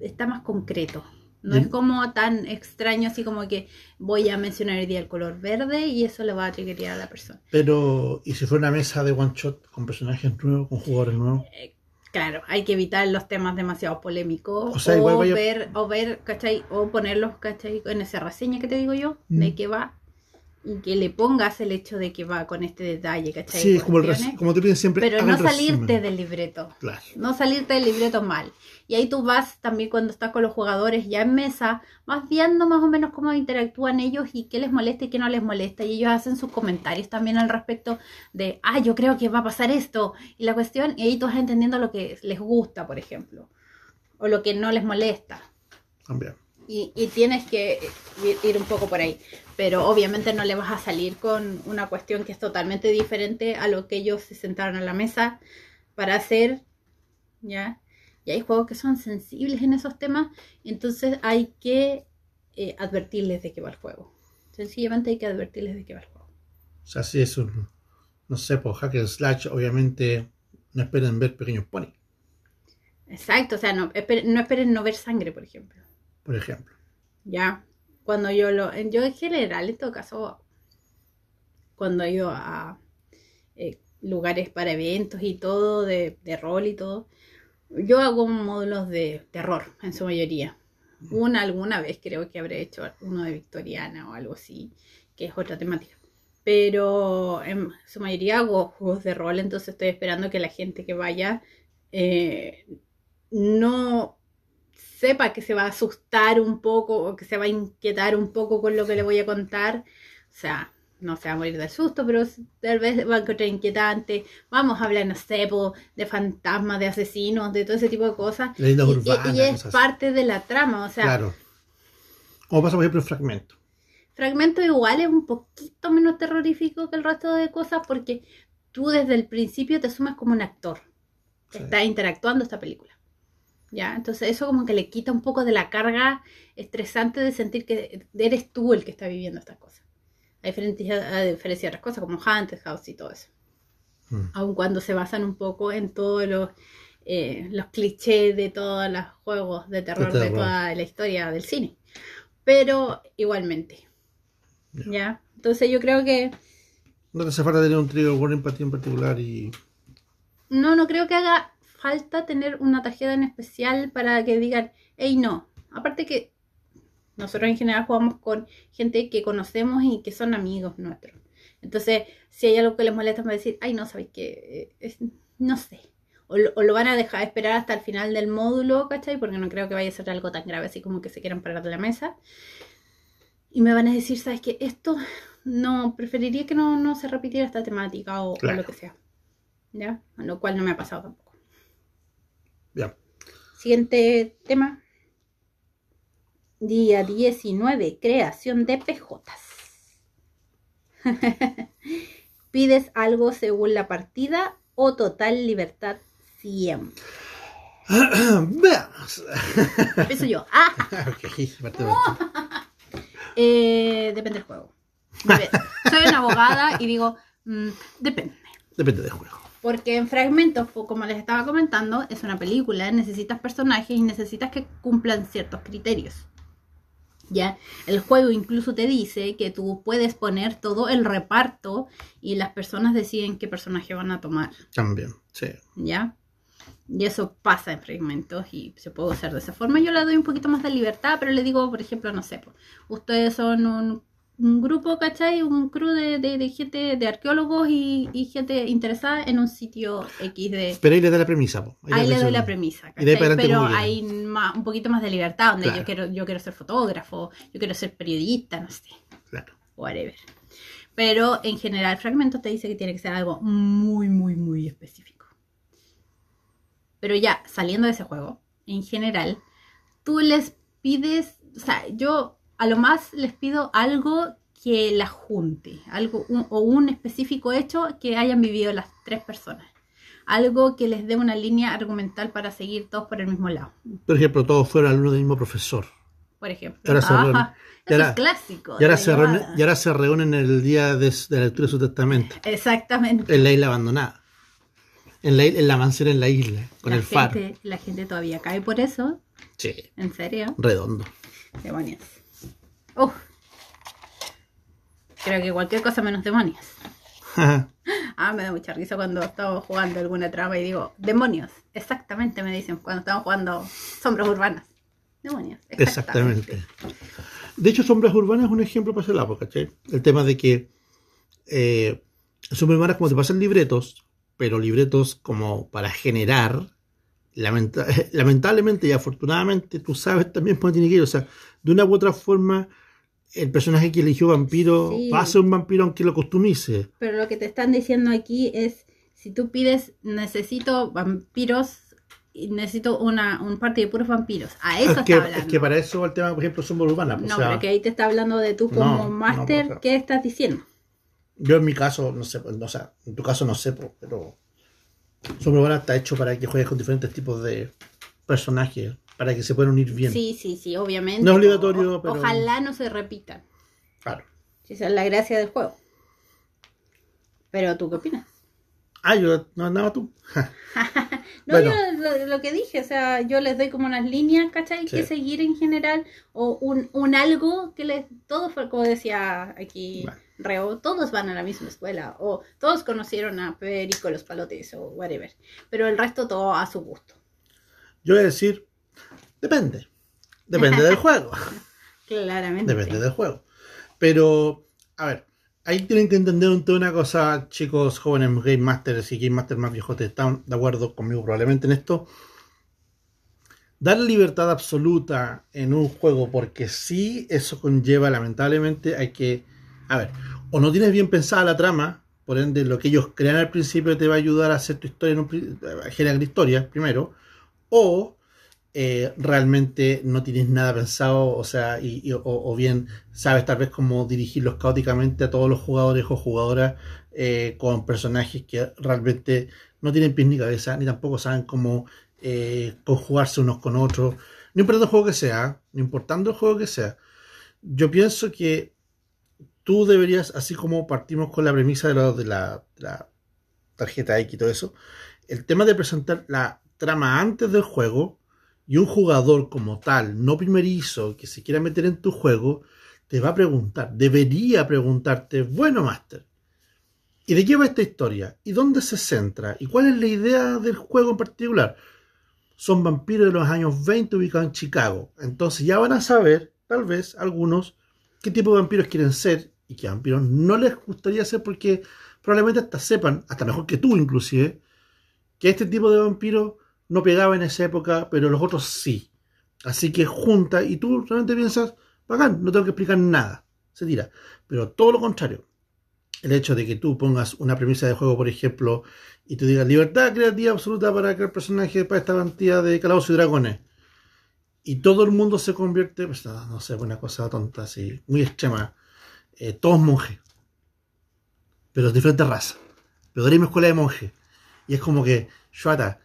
está más concreto. No es como tan extraño así como que voy a mencionar el día el color verde y eso le va a triggerar a la persona. Pero, ¿y si fuera una mesa de one shot con personajes nuevos, con jugadores nuevos? Eh, claro, hay que evitar los temas demasiado polémicos. O, ver, o ver, ¿cachai? O ponerlos, ¿cachai? En esa reseña que te digo yo, de mm. que va y que le pongas el hecho de que va con este detalle, ¿cachai? Sí, como, como te piden siempre. Pero no salirte del libreto. Claro. No salirte del libreto mal. Y ahí tú vas también cuando estás con los jugadores ya en mesa, vas viendo más o menos cómo interactúan ellos y qué les molesta y qué no les molesta. Y ellos hacen sus comentarios también al respecto de, ah, yo creo que va a pasar esto. Y la cuestión, y ahí tú vas entendiendo lo que les gusta, por ejemplo. O lo que no les molesta. También. Y, y, tienes que ir un poco por ahí pero obviamente no le vas a salir con una cuestión que es totalmente diferente a lo que ellos se sentaron a la mesa para hacer, ¿ya? Y hay juegos que son sensibles en esos temas, entonces hay que eh, advertirles de qué va el juego. Sencillamente hay que advertirles de qué va el juego. O sea, si es un, no sé, por Hacker Slash, obviamente no esperen ver pequeños pony. Exacto, o sea, no, no esperen no ver sangre, por ejemplo. Por ejemplo. Ya, cuando yo lo, yo en general, en todo caso, cuando he ido a eh, lugares para eventos y todo, de, rol y todo, yo hago módulos de terror en su mayoría. Una alguna vez creo que habré hecho uno de Victoriana o algo así, que es otra temática. Pero en su mayoría hago juegos de rol, entonces estoy esperando que la gente que vaya eh, no sepa que se va a asustar un poco o que se va a inquietar un poco con lo que le voy a contar. O sea, no se va a morir de susto, pero tal vez va a encontrar inquietante. Vamos a hablar, no sé, po, de fantasmas, de asesinos, de todo ese tipo de cosas. Y- y, urbanas, y es cosas parte de la trama, o sea, Claro. Como pasa, por ejemplo, en Fragmento. Fragmento igual es un poquito menos terrorífico que el resto de cosas porque tú desde el principio te asumes como un actor que Sí. está interactuando esta película. ¿Ya? Entonces eso como que le quita un poco de la carga estresante de sentir que eres tú el que está viviendo estas cosas. A diferencia, a diferencia de otras cosas como Haunted House y todo eso. Mm. Aun cuando se basan un poco en todos los, eh, los clichés de todos los juegos de terror de, toda la historia del cine. Pero igualmente. ¿Ya? Entonces yo creo que No te hace falta tener un trigger warning para ti en particular y. no, no creo que haga falta tener una tarjeta en especial para que digan, hey, no. Aparte que nosotros en general jugamos con gente que conocemos y que son amigos nuestros. Entonces, si hay algo que les molesta, me va a decir, ay, no, sabéis que no sé. O lo, o lo van a dejar esperar hasta el final del módulo, ¿cachai? Porque no creo que vaya a ser algo tan grave así como que se quieran parar de la mesa. Y me van a decir, ¿sabes qué? Esto no, preferiría que no, no se repitiera esta temática o, o lo que sea. ¿Ya? Lo cual no me ha pasado tampoco. Ya. Siguiente tema. Día 19, creación de PJs. ¿Pides algo según la partida o total libertad siempre? Veamos. Empiezo yo. Ah, ok, parte, parte. eh, depende del juego. Soy una abogada y digo, mm, depende. Depende del juego. Porque en fragmentos, como les estaba comentando, es una película, necesitas personajes y necesitas que cumplan ciertos criterios. Ya, el juego incluso te dice que tú puedes poner todo el reparto y las personas deciden qué personaje van a tomar, También, sí. ¿ya? Y eso pasa en fragmentos y se puede usar de esa forma. Yo le doy un poquito más de libertad, pero le digo, por ejemplo, no sé, ustedes son un, un grupo, ¿cachai? Un crew de, de- de gente, de arqueólogos y, y gente interesada en un sitio X de... Pero ahí le da la premisa. po. Ahí le doy la premisa, ¿cachai? pero hay ma- un poquito más de libertad, donde Claro. yo quiero yo quiero ser fotógrafo, yo quiero ser periodista, no sé, Claro. whatever. Pero en general, Fragmentos te dice que tiene que ser algo muy, muy, muy específico. Pero ya, saliendo de ese juego, en general, tú les pides, o sea, yo a lo más les pido algo que la junte, algo un- o un específico hecho que hayan vivido las tres personas. Algo que les dé una línea argumental para seguir todos por el mismo lado, Por ejemplo, todos fueron alumnos del mismo profesor. por ejemplo. Y ahora se reúnen. Y eso ahora- es clásico. Y ahora, se reúnen, y ahora se reúnen en el día de, de la lectura de su testamento. Exactamente. En la isla abandonada. En la, en la mansión en la isla, con la el faro. gente, La gente todavía cae por eso, Sí, en serio. redondo. Demonios. Uf. Creo que cualquier cosa menos demonios. Ah, me da mucha risa cuando estamos jugando alguna trama y digo, demonios. Exactamente me dicen cuando estamos jugando sombras urbanas. Demonios. Exactamente. De hecho, Sombras Urbanas es un ejemplo para ese lado, ¿cachai? El tema de que eh, Sombras Urbanas como te pasan libretos, pero libretos como para generar, lamenta- lamentablemente y afortunadamente, tú sabes también por dónde tiene que ir. O sea, de una u otra forma, el personaje que eligió vampiro Sí. va a ser un vampiro aunque lo costumice. Pero lo que te están diciendo aquí es, si tú pides, necesito vampiros, y necesito una, un party de puros vampiros. A eso Es está que, hablando. es que para eso el tema, por ejemplo, Sombras Urbanas. No, o sea, pero que ahí te está hablando de tú como No, no, máster, o sea- ¿qué estás diciendo? Yo en mi caso, no sé, pues, o sea, en tu caso no sé, pues, pero Sombra Urbana está hecho para que juegues con diferentes tipos de personajes, para que se puedan unir bien. Sí, sí, sí, obviamente. No es obligatorio, O- pero- Ojalá no se repitan. Claro. Si esa es la gracia del juego. Pero tú qué opinas? Ah, yo, no, no, tú. No, Bueno. yo lo, lo que dije, o sea, yo les doy como unas líneas, ¿cachai? Que seguir en general, o un, un algo que les, todos, fue como decía aquí Bueno. Reo, todos van a la misma escuela, o todos conocieron a Perico los palotes, o whatever, pero el resto todo a su gusto. Yo voy a decir, depende. Depende del juego. Claramente. Depende del juego. Pero, a ver, ahí tienen que entender un- una cosa, chicos, jóvenes Game Masters y Game Masters más viejos están de acuerdo conmigo probablemente en esto. dar libertad absoluta en un juego, porque sí, eso conlleva, lamentablemente, hay que. A ver, o no tienes bien pensada la trama, por ende, lo que ellos crean al principio te va a ayudar a hacer tu historia, en un, a generar historia primero, o eh, realmente no tienes nada pensado, o sea, y, o, bien sabes tal vez cómo dirigirlos caóticamente a todos los jugadores o jugadoras eh, con personajes que realmente no tienen pies ni cabeza, ni tampoco saben cómo eh, conjugarse unos con otros, no importando el juego que sea, no importando el juego que sea. Yo pienso que tú deberías, así como partimos con la premisa de, la, de la tarjeta X y todo eso, el tema de presentar la trama antes del juego y un jugador como tal, no primerizo, que se quiera meter en tu juego, te va a preguntar, debería preguntarte, bueno, Master, ¿y de qué va esta historia? ¿Y dónde se centra? ¿Y cuál es la idea del juego en particular? Son vampiros de los años 20 ubicados en Chicago. Entonces ya van a saber, tal vez, algunos, qué tipo de vampiros quieren ser y qué vampiros no les gustaría ser porque probablemente hasta sepan, hasta mejor que tú inclusive, que este tipo de vampiros no pegaba en esa época, pero los otros sí. Así que junta y tú realmente piensas, bacán, no tengo que explicar nada, se tira. Pero todo lo contrario, el hecho de que tú pongas una premisa de juego, por ejemplo, y tú digas libertad creativa absoluta para crear personajes para esta cantidad de calabozos y dragones, y todo el mundo se convierte, pues no, sé, una cosa tonta así, muy extrema, eh, todos monjes, pero de diferentes razas, pero de la misma escuela de monjes, y es como que, Shuata,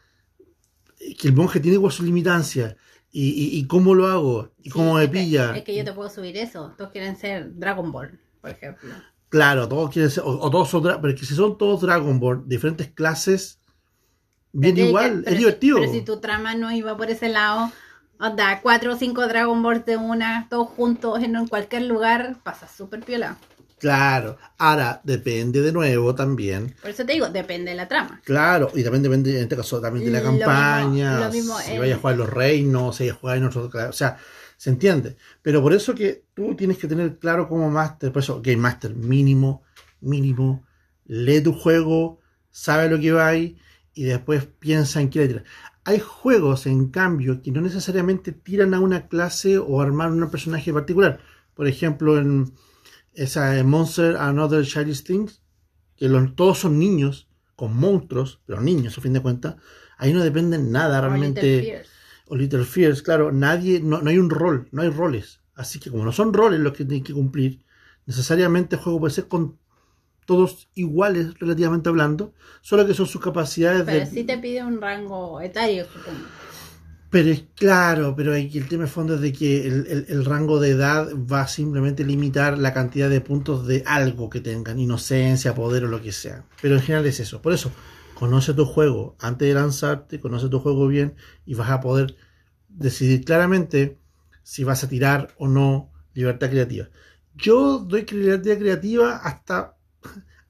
que el monje tiene igual su limitancia. Y, y, cómo lo hago y cómo me pilla. es que yo te puedo subir eso. Todos quieren ser Dragon Ball, por ejemplo. Claro, todos quieren ser, o, todos son, pero es que si son todos Dragon Ball, diferentes clases, bien igual, es divertido. pero si tu trama no iba por ese lado, onda, cuatro o cinco Dragon Balls de una, todos juntos en cualquier lugar, pasa súper piola. Claro, ahora depende de nuevo también. Por eso te digo, depende de la trama. Claro, y también depende en este caso también de la campaña, si vaya a jugar los reinos, si vaya a jugar en otro, o sea, se entiende. Pero por eso que tú tienes que tener claro como máster, por eso Game Master mínimo, mínimo, lee tu juego, sabe lo que va y después piensa en qué le tirar. Hay juegos, en cambio, que no necesariamente tiran a una clase o armar un personaje particular. Por ejemplo, en esa Monster Another Childish Things, que todos son niños con monstruos, pero niños a fin de cuentas, ahí no dependen nada realmente. O Little Fears, claro, nadie, no, hay un rol, no hay roles. Así que como no son roles los que tienen que cumplir, necesariamente el juego puede ser con todos iguales relativamente hablando, solo que son sus capacidades pero de... te pide un rango etario, supongo. Pero es claro, pero el tema de fondo es de que el, rango de edad va a simplemente limitar la cantidad de puntos de algo que tengan, inocencia, poder o lo que sea. Pero en general es eso. Por eso, conoce tu juego antes de lanzarte, conoce tu juego bien y vas a poder decidir claramente si vas a tirar o no libertad creativa. Yo doy libertad creativa hasta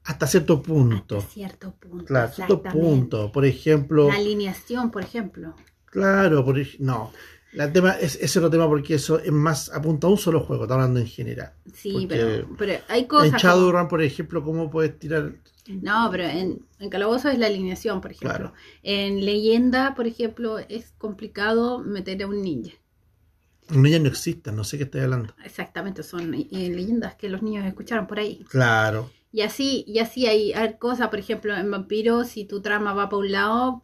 hasta cierto punto. Hasta cierto punto. Claro, cierto punto. Por ejemplo. La alineación, por ejemplo. Claro, por, no. El tema es, es otro tema porque eso es más apunta a un solo juego, está hablando en general. Sí, pero, pero, hay cosas. En Shadowrun, por ejemplo, ¿cómo puedes tirar? No, pero en, en Calabozo es la alineación, por ejemplo. En Leyenda, por ejemplo, es complicado meter a un ninja. Un ninja no existe, no sé qué estoy hablando. Exactamente, son eh, leyendas que los niños escucharon por ahí. Claro. Y así, y así hay, hay cosas, por ejemplo, en Vampiro, si tu trama va para un lado,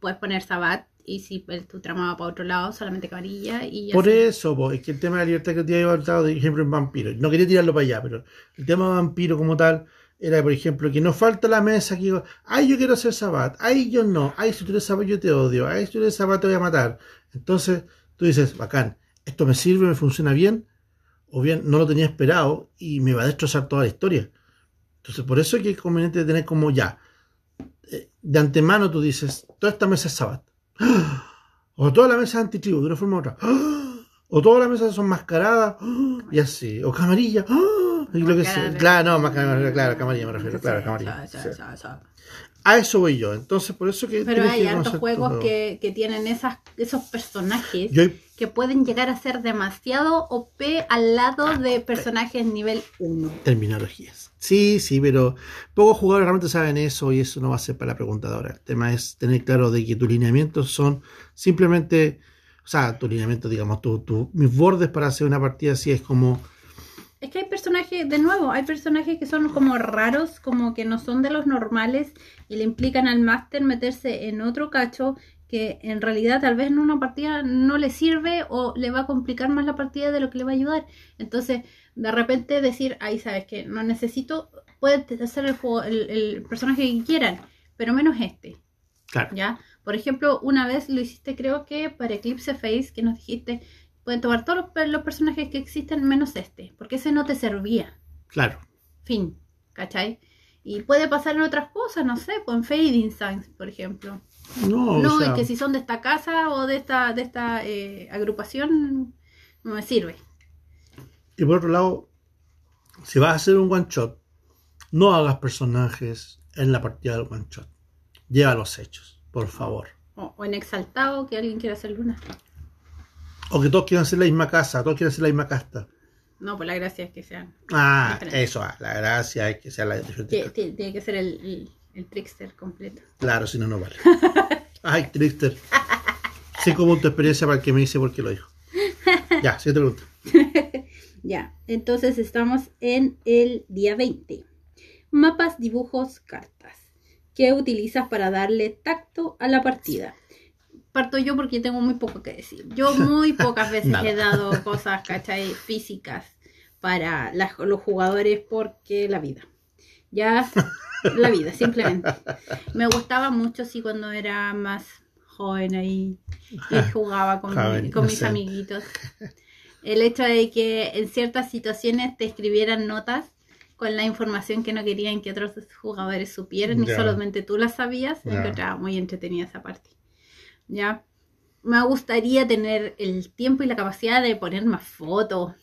puedes poner Sabat y si pues, tu trama va para otro lado, solamente camarilla y Por eso, es que el tema de la libertad creativa había hablado, de ejemplo, en Vampiro. No quería tirarlo para allá, pero el tema de Vampiro como tal era, por ejemplo, que no falta la mesa que digo, ay, yo quiero hacer Sabat, ay, yo no, ay, si tú eres Sabat yo te odio, ay, si tú eres Sabat te voy a matar. Entonces, tú dices, bacán, esto me sirve, me funciona bien, o bien no lo tenía esperado y me va a destrozar toda la historia. Entonces, por eso es que es conveniente tener como ya, eh, de antemano tú dices, toda esta mesa es Sabat o todas las mesas antitribu, de una forma u otra. O todas las mesas son mascaradas. Y así. O camarilla. Y lo que sea. Claro, no, más claro, camarilla me refiero. Claro, camarilla. A eso voy yo. Entonces, por eso que. Pero hay hartos juegos que, que, tienen esas, esos personajes que pueden llegar a ser demasiado OP al lado ah, de personajes nivel 1. Terminologías. Sí, sí, pero pocos jugadores realmente saben eso y eso no va a ser para la preguntadora. El tema es tener claro de que tus lineamientos son simplemente O sea, tu lineamiento, digamos, tu, tu, mis bordes para hacer una partida así es como... Es que hay personajes, de nuevo, hay personajes que son como raros, como que no son de los normales y le implican al máster meterse en otro cacho que en realidad tal vez en una partida no le sirve o le va a complicar más la partida de lo que le va a ayudar. Entonces, de repente decir, ahí sabes que no necesito, pueden hacer el, juego, el, el personaje que quieran, pero menos este. Claro. ¿Ya? Por ejemplo, una vez lo hiciste, creo que para Eclipse Face, que nos dijiste, pueden tomar todos los, los personajes que existen menos este, porque ese no te servía. Claro. Fin, ¿cachai? Y puede pasar en otras cosas, no sé, pues en Fading Signs, por ejemplo. No, No, o sea, es que si son de esta casa o de esta, de esta eh, agrupación, no me sirve. Y por otro lado, si vas a hacer un one shot, no hagas personajes en la partida del one shot. Lleva los hechos, por favor. O, o en Exaltado, que alguien quiera hacer luna. O que todos quieran ser la misma casa, todos quieran ser la misma casta. No, pues la gracia es que sean. Ah, Diferente. eso, ah, la gracia es que sea la diferente. Tiene, tiene- tiene que ser el, el, el trickster completo. Claro, si no, no vale. Ay, Trickster. Cinco puntos de experiencia para el que me dice por qué lo dijo. Ya, siguiente pregunta. Ya, entonces estamos en el día 20. Mapas, dibujos, cartas. ¿Qué utilizas para darle tacto a la partida? Parto yo porque tengo muy poco que decir. Yo muy pocas veces he dado cosas, ¿cachai? Físicas para las- los jugadores porque la vida. Ya, la vida, simplemente. Me gustaba mucho, sí, cuando era más joven ahí y jugaba con, mi- Joven, con mis amiguitos. El hecho de que en ciertas situaciones te escribieran notas con la información que no querían que otros jugadores supieran Ya. y solamente tú las sabías, Ya. encontraba muy entretenida esa parte. ¿Ya? Me gustaría tener el tiempo y la capacidad de poner más fotos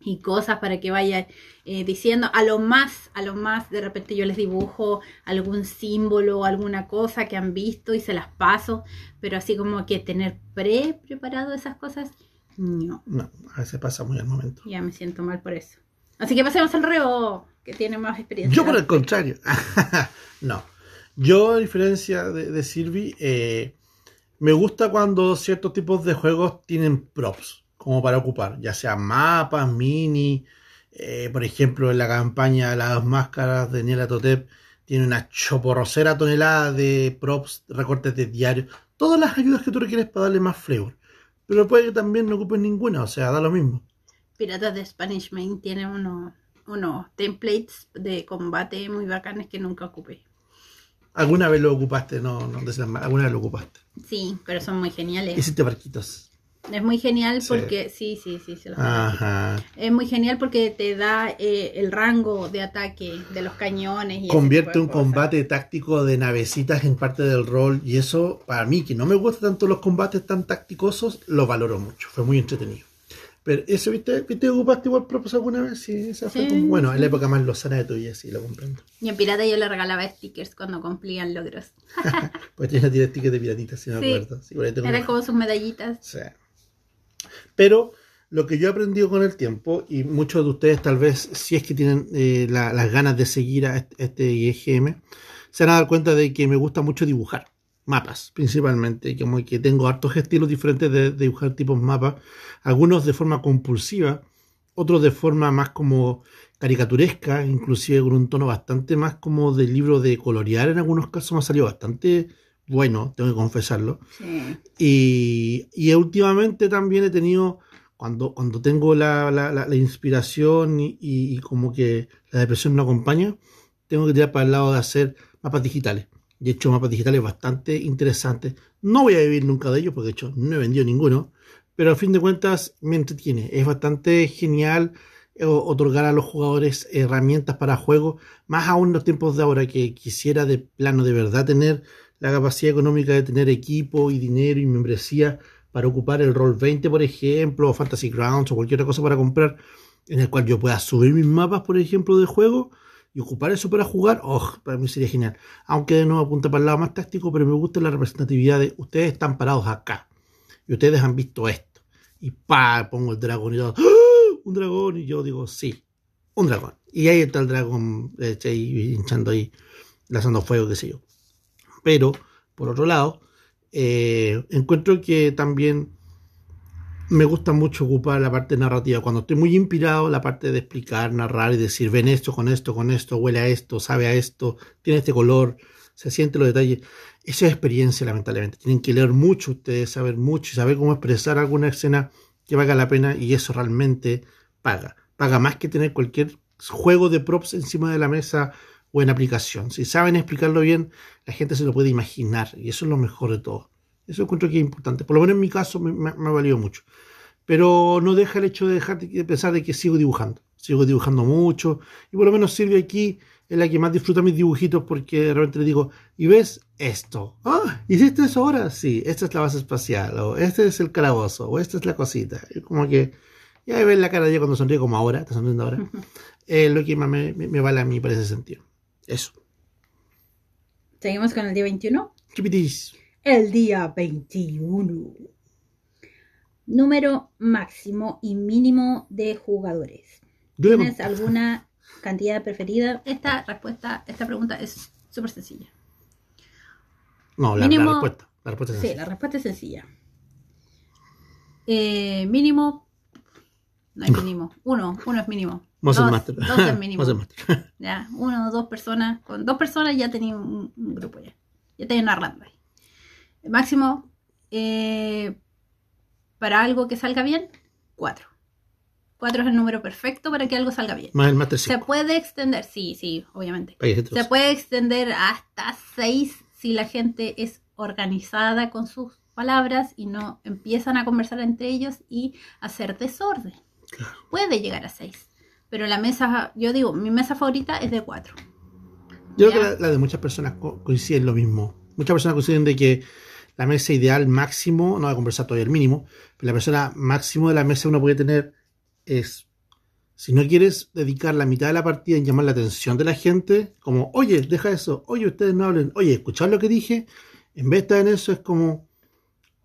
y cosas para que vaya eh, diciendo a lo más, a lo más, de repente yo les dibujo algún símbolo o alguna cosa que han visto y se las paso, pero así como que tener pre preparado esas cosas, no, No, a veces pasa muy al momento. ya me siento mal por eso. Así que pasemos al reo, que tiene más experiencia. Yo por el contrario. no. Yo, a diferencia de, de Sylvie, eh, me gusta cuando ciertos tipos de juegos tienen props como para ocupar, ya sea mapas, mini, eh, por ejemplo, en la campaña Las Máscaras de Niela Totep tiene una choporrocera tonelada de props, recortes de diario, todas las ayudas que tú requieres para darle más flavor. Pero puede que también no ocupes ninguna, o sea, da lo mismo. Piratas de Spanish Main tiene unos, unos templates de combate muy bacanes que nunca ocupé. Alguna vez lo ocupaste, no, no alguna vez lo ocupaste. Sí, pero son muy geniales. Hiciste barquitos. Es muy genial Sí. porque, sí, sí, sí, se los Ajá. Es muy genial porque te da eh, el rango de ataque de los cañones. Y Convierte un combate táctico de navecitas en parte del rol. Y eso, para mí, que no me gustan tanto los combates tan tácticosos, lo valoro mucho. Fue muy entretenido. Pero eso, ¿viste? ¿Viste ocupaste igual propos alguna vez? Sí, esa fue Sí, como- Bueno, sí. en la época más lozana de tu vida, sí, lo comprendo. Y en Pirata yo le regalaba stickers cuando cumplían logros. Pues tienes que tirar tickets de piratitas, si no me Sí. acuerdo. Sí, Eran como sus medallitas. Sí. Pero lo que yo he aprendido con el tiempo, y muchos de ustedes tal vez, si es que tienen eh, la- las ganas de seguir a este, IGM, se van a dar cuenta de que me gusta mucho dibujar mapas, principalmente, como que tengo hartos estilos diferentes de, de dibujar tipos mapas, algunos de forma compulsiva, otros de forma más como caricaturesca, inclusive con un tono bastante más como de libro de colorear, en algunos casos me ha salido bastante bueno, tengo que confesarlo. Sí. Y, y últimamente también he tenido, cuando, cuando tengo la, la- la- la inspiración y, como que la depresión no acompaña, tengo que tirar para el lado de hacer mapas digitales. Y he hecho mapas digitales bastante interesantes. No voy a vivir nunca de ellos, porque de hecho no he vendido ninguno, pero a fin de cuentas me entretiene. Es bastante genial eh, otorgar a los jugadores herramientas para juego, más aún en los tiempos de ahora que quisiera de plano de verdad tener la capacidad económica de tener equipo y dinero y membresía para ocupar el Roll 20, por ejemplo, o Fantasy Grounds o cualquier otra cosa para comprar, en el cual yo pueda subir mis mapas, por ejemplo, de juego y ocupar eso para jugar, oh, para mí sería genial. Aunque de nuevo apunta para el lado más táctico, pero me gusta la representatividad de ustedes están parados acá y ustedes han visto esto. Y pa, pongo el dragón y todo, ¡Ah! un dragón, y yo digo, sí, un dragón. Y ahí está el dragón eh, hinchando ahí, lanzando fuego, qué sé yo. Pero, por otro lado, eh, encuentro que también me gusta mucho ocupar la parte narrativa. Cuando estoy muy inspirado, la parte de explicar, narrar y decir, ven esto, con esto, con esto, huele a esto, sabe a esto, tiene este color, se siente los detalles. Esa es experiencia, lamentablemente. Tienen que leer mucho ustedes, saber mucho y saber cómo expresar alguna escena que valga la pena y eso realmente paga. Paga más que tener cualquier juego de props encima de la mesa o en aplicación. Si saben explicarlo bien, la gente se lo puede imaginar y eso es lo mejor de todo. Eso encuentro que es importante. Por lo menos en mi caso me, me, ha valido mucho. Pero no deja el hecho de dejar de pensar de que sigo dibujando. Sigo dibujando mucho y por lo menos Silvia aquí es la que más disfruta mis dibujitos porque de repente le digo, ¿y ves esto? Ah, ¿hiciste eso ahora? Sí, esta es la base espacial, o este es el calabozo, o esta es la cosita. Y como que ya ves la cara de ella cuando sonríe como ahora, está sonriendo ahora. Es lo que más me, me, me, vale a mí por ese sentido. Eso. Seguimos con el día 21. Chipitis. El día 21. Número máximo y mínimo de jugadores. ¿Tienes alguna cantidad preferida? Esta respuesta, esta pregunta es súper sencilla. No, la, mínimo, la, respuesta. La respuesta es sencilla. Sí, la respuesta es sencilla. Eh, mínimo. No hay mínimo. Uno, uno es mínimo. Dos, master. dos es mínimo. ya, uno o dos personas. Con dos personas ya tenía un, un grupo ya. Ya tenía una ronda ahí. El máximo eh, para algo que salga bien, cuatro. Cuatro es el número perfecto para que algo salga bien. Más el máster Se puede extender, sí, sí, obviamente. Se puede extender hasta seis si la gente es organizada con sus palabras y no empiezan a conversar entre ellos y hacer desorden. Puede llegar a seis. Pero la mesa, yo digo, mi mesa favorita es de cuatro. Yo creo que la, de muchas personas coinciden lo mismo. Muchas personas coinciden de que la mesa ideal máximo, no voy a conversar todavía el mínimo, pero la persona máximo de la mesa uno puede tener es, si no quieres dedicar la mitad de la partida en llamar la atención de la gente, como, oye, deja eso, oye, ustedes no hablen, oye, escuchar lo que dije, en vez de estar en eso es como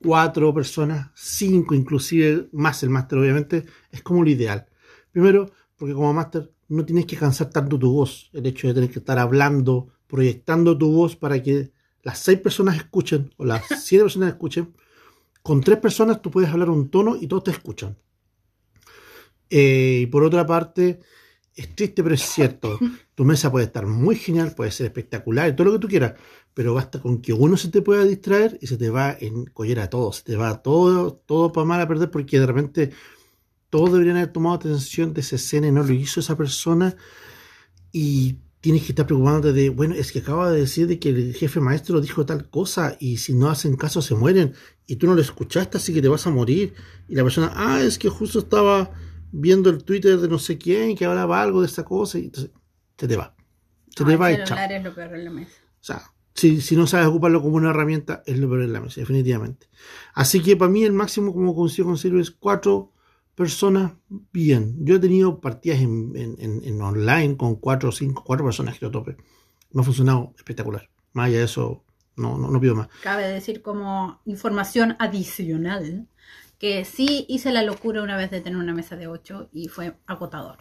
cuatro personas, cinco inclusive, más el máster obviamente, es como lo ideal. Primero, porque como máster no tienes que cansar tanto tu voz, el hecho de tener que estar hablando, proyectando tu voz para que las seis personas escuchen o las siete personas escuchen. Con tres personas tú puedes hablar un tono y todos te escuchan. Eh, y por otra parte, es triste pero es cierto. Tu mesa puede estar muy genial, puede ser espectacular, y todo lo que tú quieras, pero basta con que uno se te pueda distraer y se te va en collera a todo, se te va todo, todo para mal a perder porque de repente todos deberían haber tomado atención de esa escena y no lo hizo esa persona y tienes que estar preocupándote de, bueno, es que acaba de decir de que el jefe maestro dijo tal cosa y si no hacen caso se mueren y tú no lo escuchaste así que te vas a morir y la persona, ah, es que justo estaba viendo el Twitter de no sé quién que hablaba algo de esta cosa y entonces se te va. Se te va a echar. Es lo peor en la mesa. O sea, si, si no sabes ocuparlo como una herramienta, es lo peor en la mesa, definitivamente. Así que para mí el máximo como consigo con es cuatro personas bien. Yo he tenido partidas en, en, online con cuatro o cinco, cuatro personas que lo tope. Me ha funcionado espectacular. Más allá de eso, no, no, no pido más. Cabe decir como información adicional que sí hice la locura una vez de tener una mesa de ocho y fue agotador.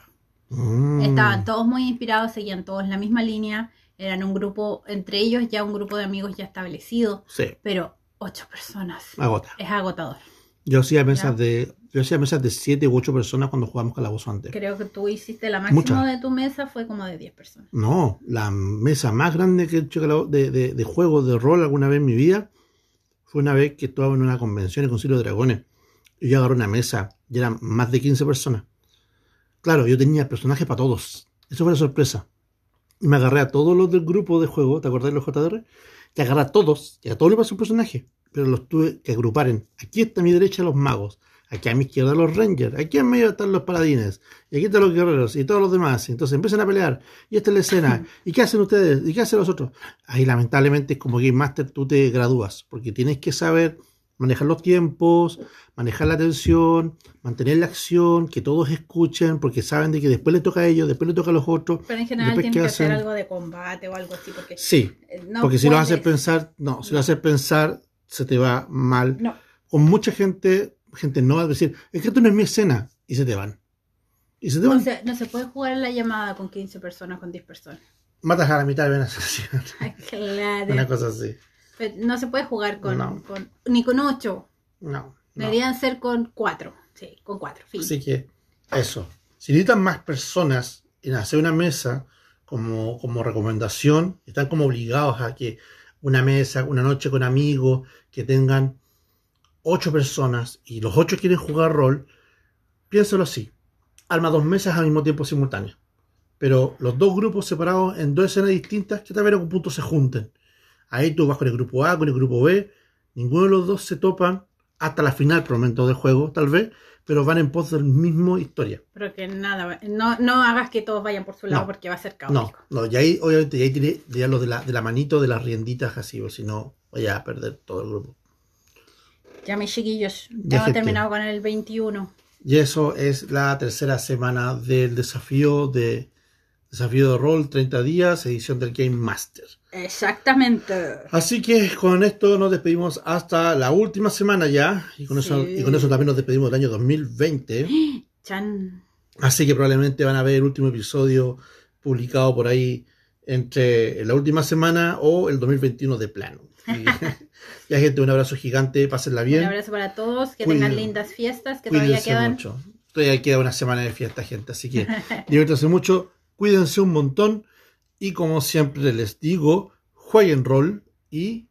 Mm. Estaban todos muy inspirados, seguían todos la misma línea, eran un grupo, entre ellos ya un grupo de amigos ya establecido, sí. pero ocho personas Agota. es agotador. Yo hacía mesas de yo hacía mesas de 7 u 8 personas cuando jugamos calabozo antes. Creo que tú hiciste la máxima de tu mesa fue como de 10 personas. No, la mesa más grande que he hecho de, de, de juego de rol alguna vez en mi vida fue una vez que estaba en una convención en Concilio de Dragones. Y yo agarré una mesa y eran más de 15 personas. Claro, yo tenía personajes para todos. Eso fue la sorpresa. Y me agarré a todos los del grupo de juego, ¿te acordás de los JDR? Que agarré a todos, y a todos les pasó un personaje, pero los tuve que agrupar en. Aquí está a mi derecha los magos, aquí a mi izquierda los rangers, aquí en medio están los paladines, y aquí están los guerreros y todos los demás. Entonces empiezan a pelear, y esta es la escena, ¿y qué hacen ustedes? ¿Y qué hacen los otros? Ahí lamentablemente es como Game Master tú te gradúas, porque tienes que saber manejar los tiempos, manejar la atención, mantener la acción, que todos escuchen, porque saben de que después le toca a ellos, después le toca a los otros. Pero en general tienen que hacer algo de combate o algo así. Porque sí, eh, porque si lo haces pensar, no, si lo haces pensar, se te va mal. No. Con mucha gente, gente no va a decir, es que esto no es mi escena, y se te van. Y se te van. O no se puede jugar en la llamada con 15 personas, con 10 personas. Matas a la mitad de una sesión. claro. Una cosa así. No se puede jugar con, ni con 8. No. Deberían ser con cuatro. Sí, con cuatro. Fin. Así que eso. Si necesitan más personas en hacer una mesa como, como recomendación, están como obligados a que una mesa, una noche con amigos, que tengan ocho personas y los ocho quieren jugar rol, piénsalo así. Arma dos mesas al mismo tiempo simultáneo. Pero los dos grupos separados en dos escenas distintas que tal vez en algún punto se junten. Ahí tú vas con el grupo A, con el grupo B. Ninguno de los dos se topan hasta la final, momento del juego, tal vez, pero van en pos del mismo historia. Pero que nada, no, no hagas que todos vayan por su lado No. porque va a ser No, caótico. no, y ahí obviamente y ahí tiene ya lo de la, de la manito de las rienditas así, o si no, vaya a perder todo el grupo. Ya mis chiquillos, Ya, ya hemos gente. terminado con el 21. Y eso es la tercera semana del desafío de desafío de rol 30 días, edición del Game Master. Exactamente. Así que con esto nos despedimos hasta la última semana ya, y con, eso, y con eso también nos despedimos del año 2020. Chan. Así que probablemente van a ver el último episodio publicado por ahí entre la última semana o el 2021 de plano. Y, ya gente, un abrazo gigante, pásenla bien. Un abrazo para todos, que tengan lindas fiestas, que todavía quedan. mucho. Todavía queda una semana de fiesta, gente. Así que diviértanse mucho, cuídense un montón. Y como siempre les digo, jueguen rol y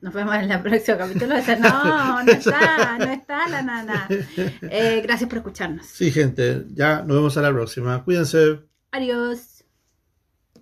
Nos vemos en el próximo capítulo. No, no está, no está la nana. Eh, gracias por escucharnos. sí, gente, ya nos vemos a la próxima. Cuídense. Adiós.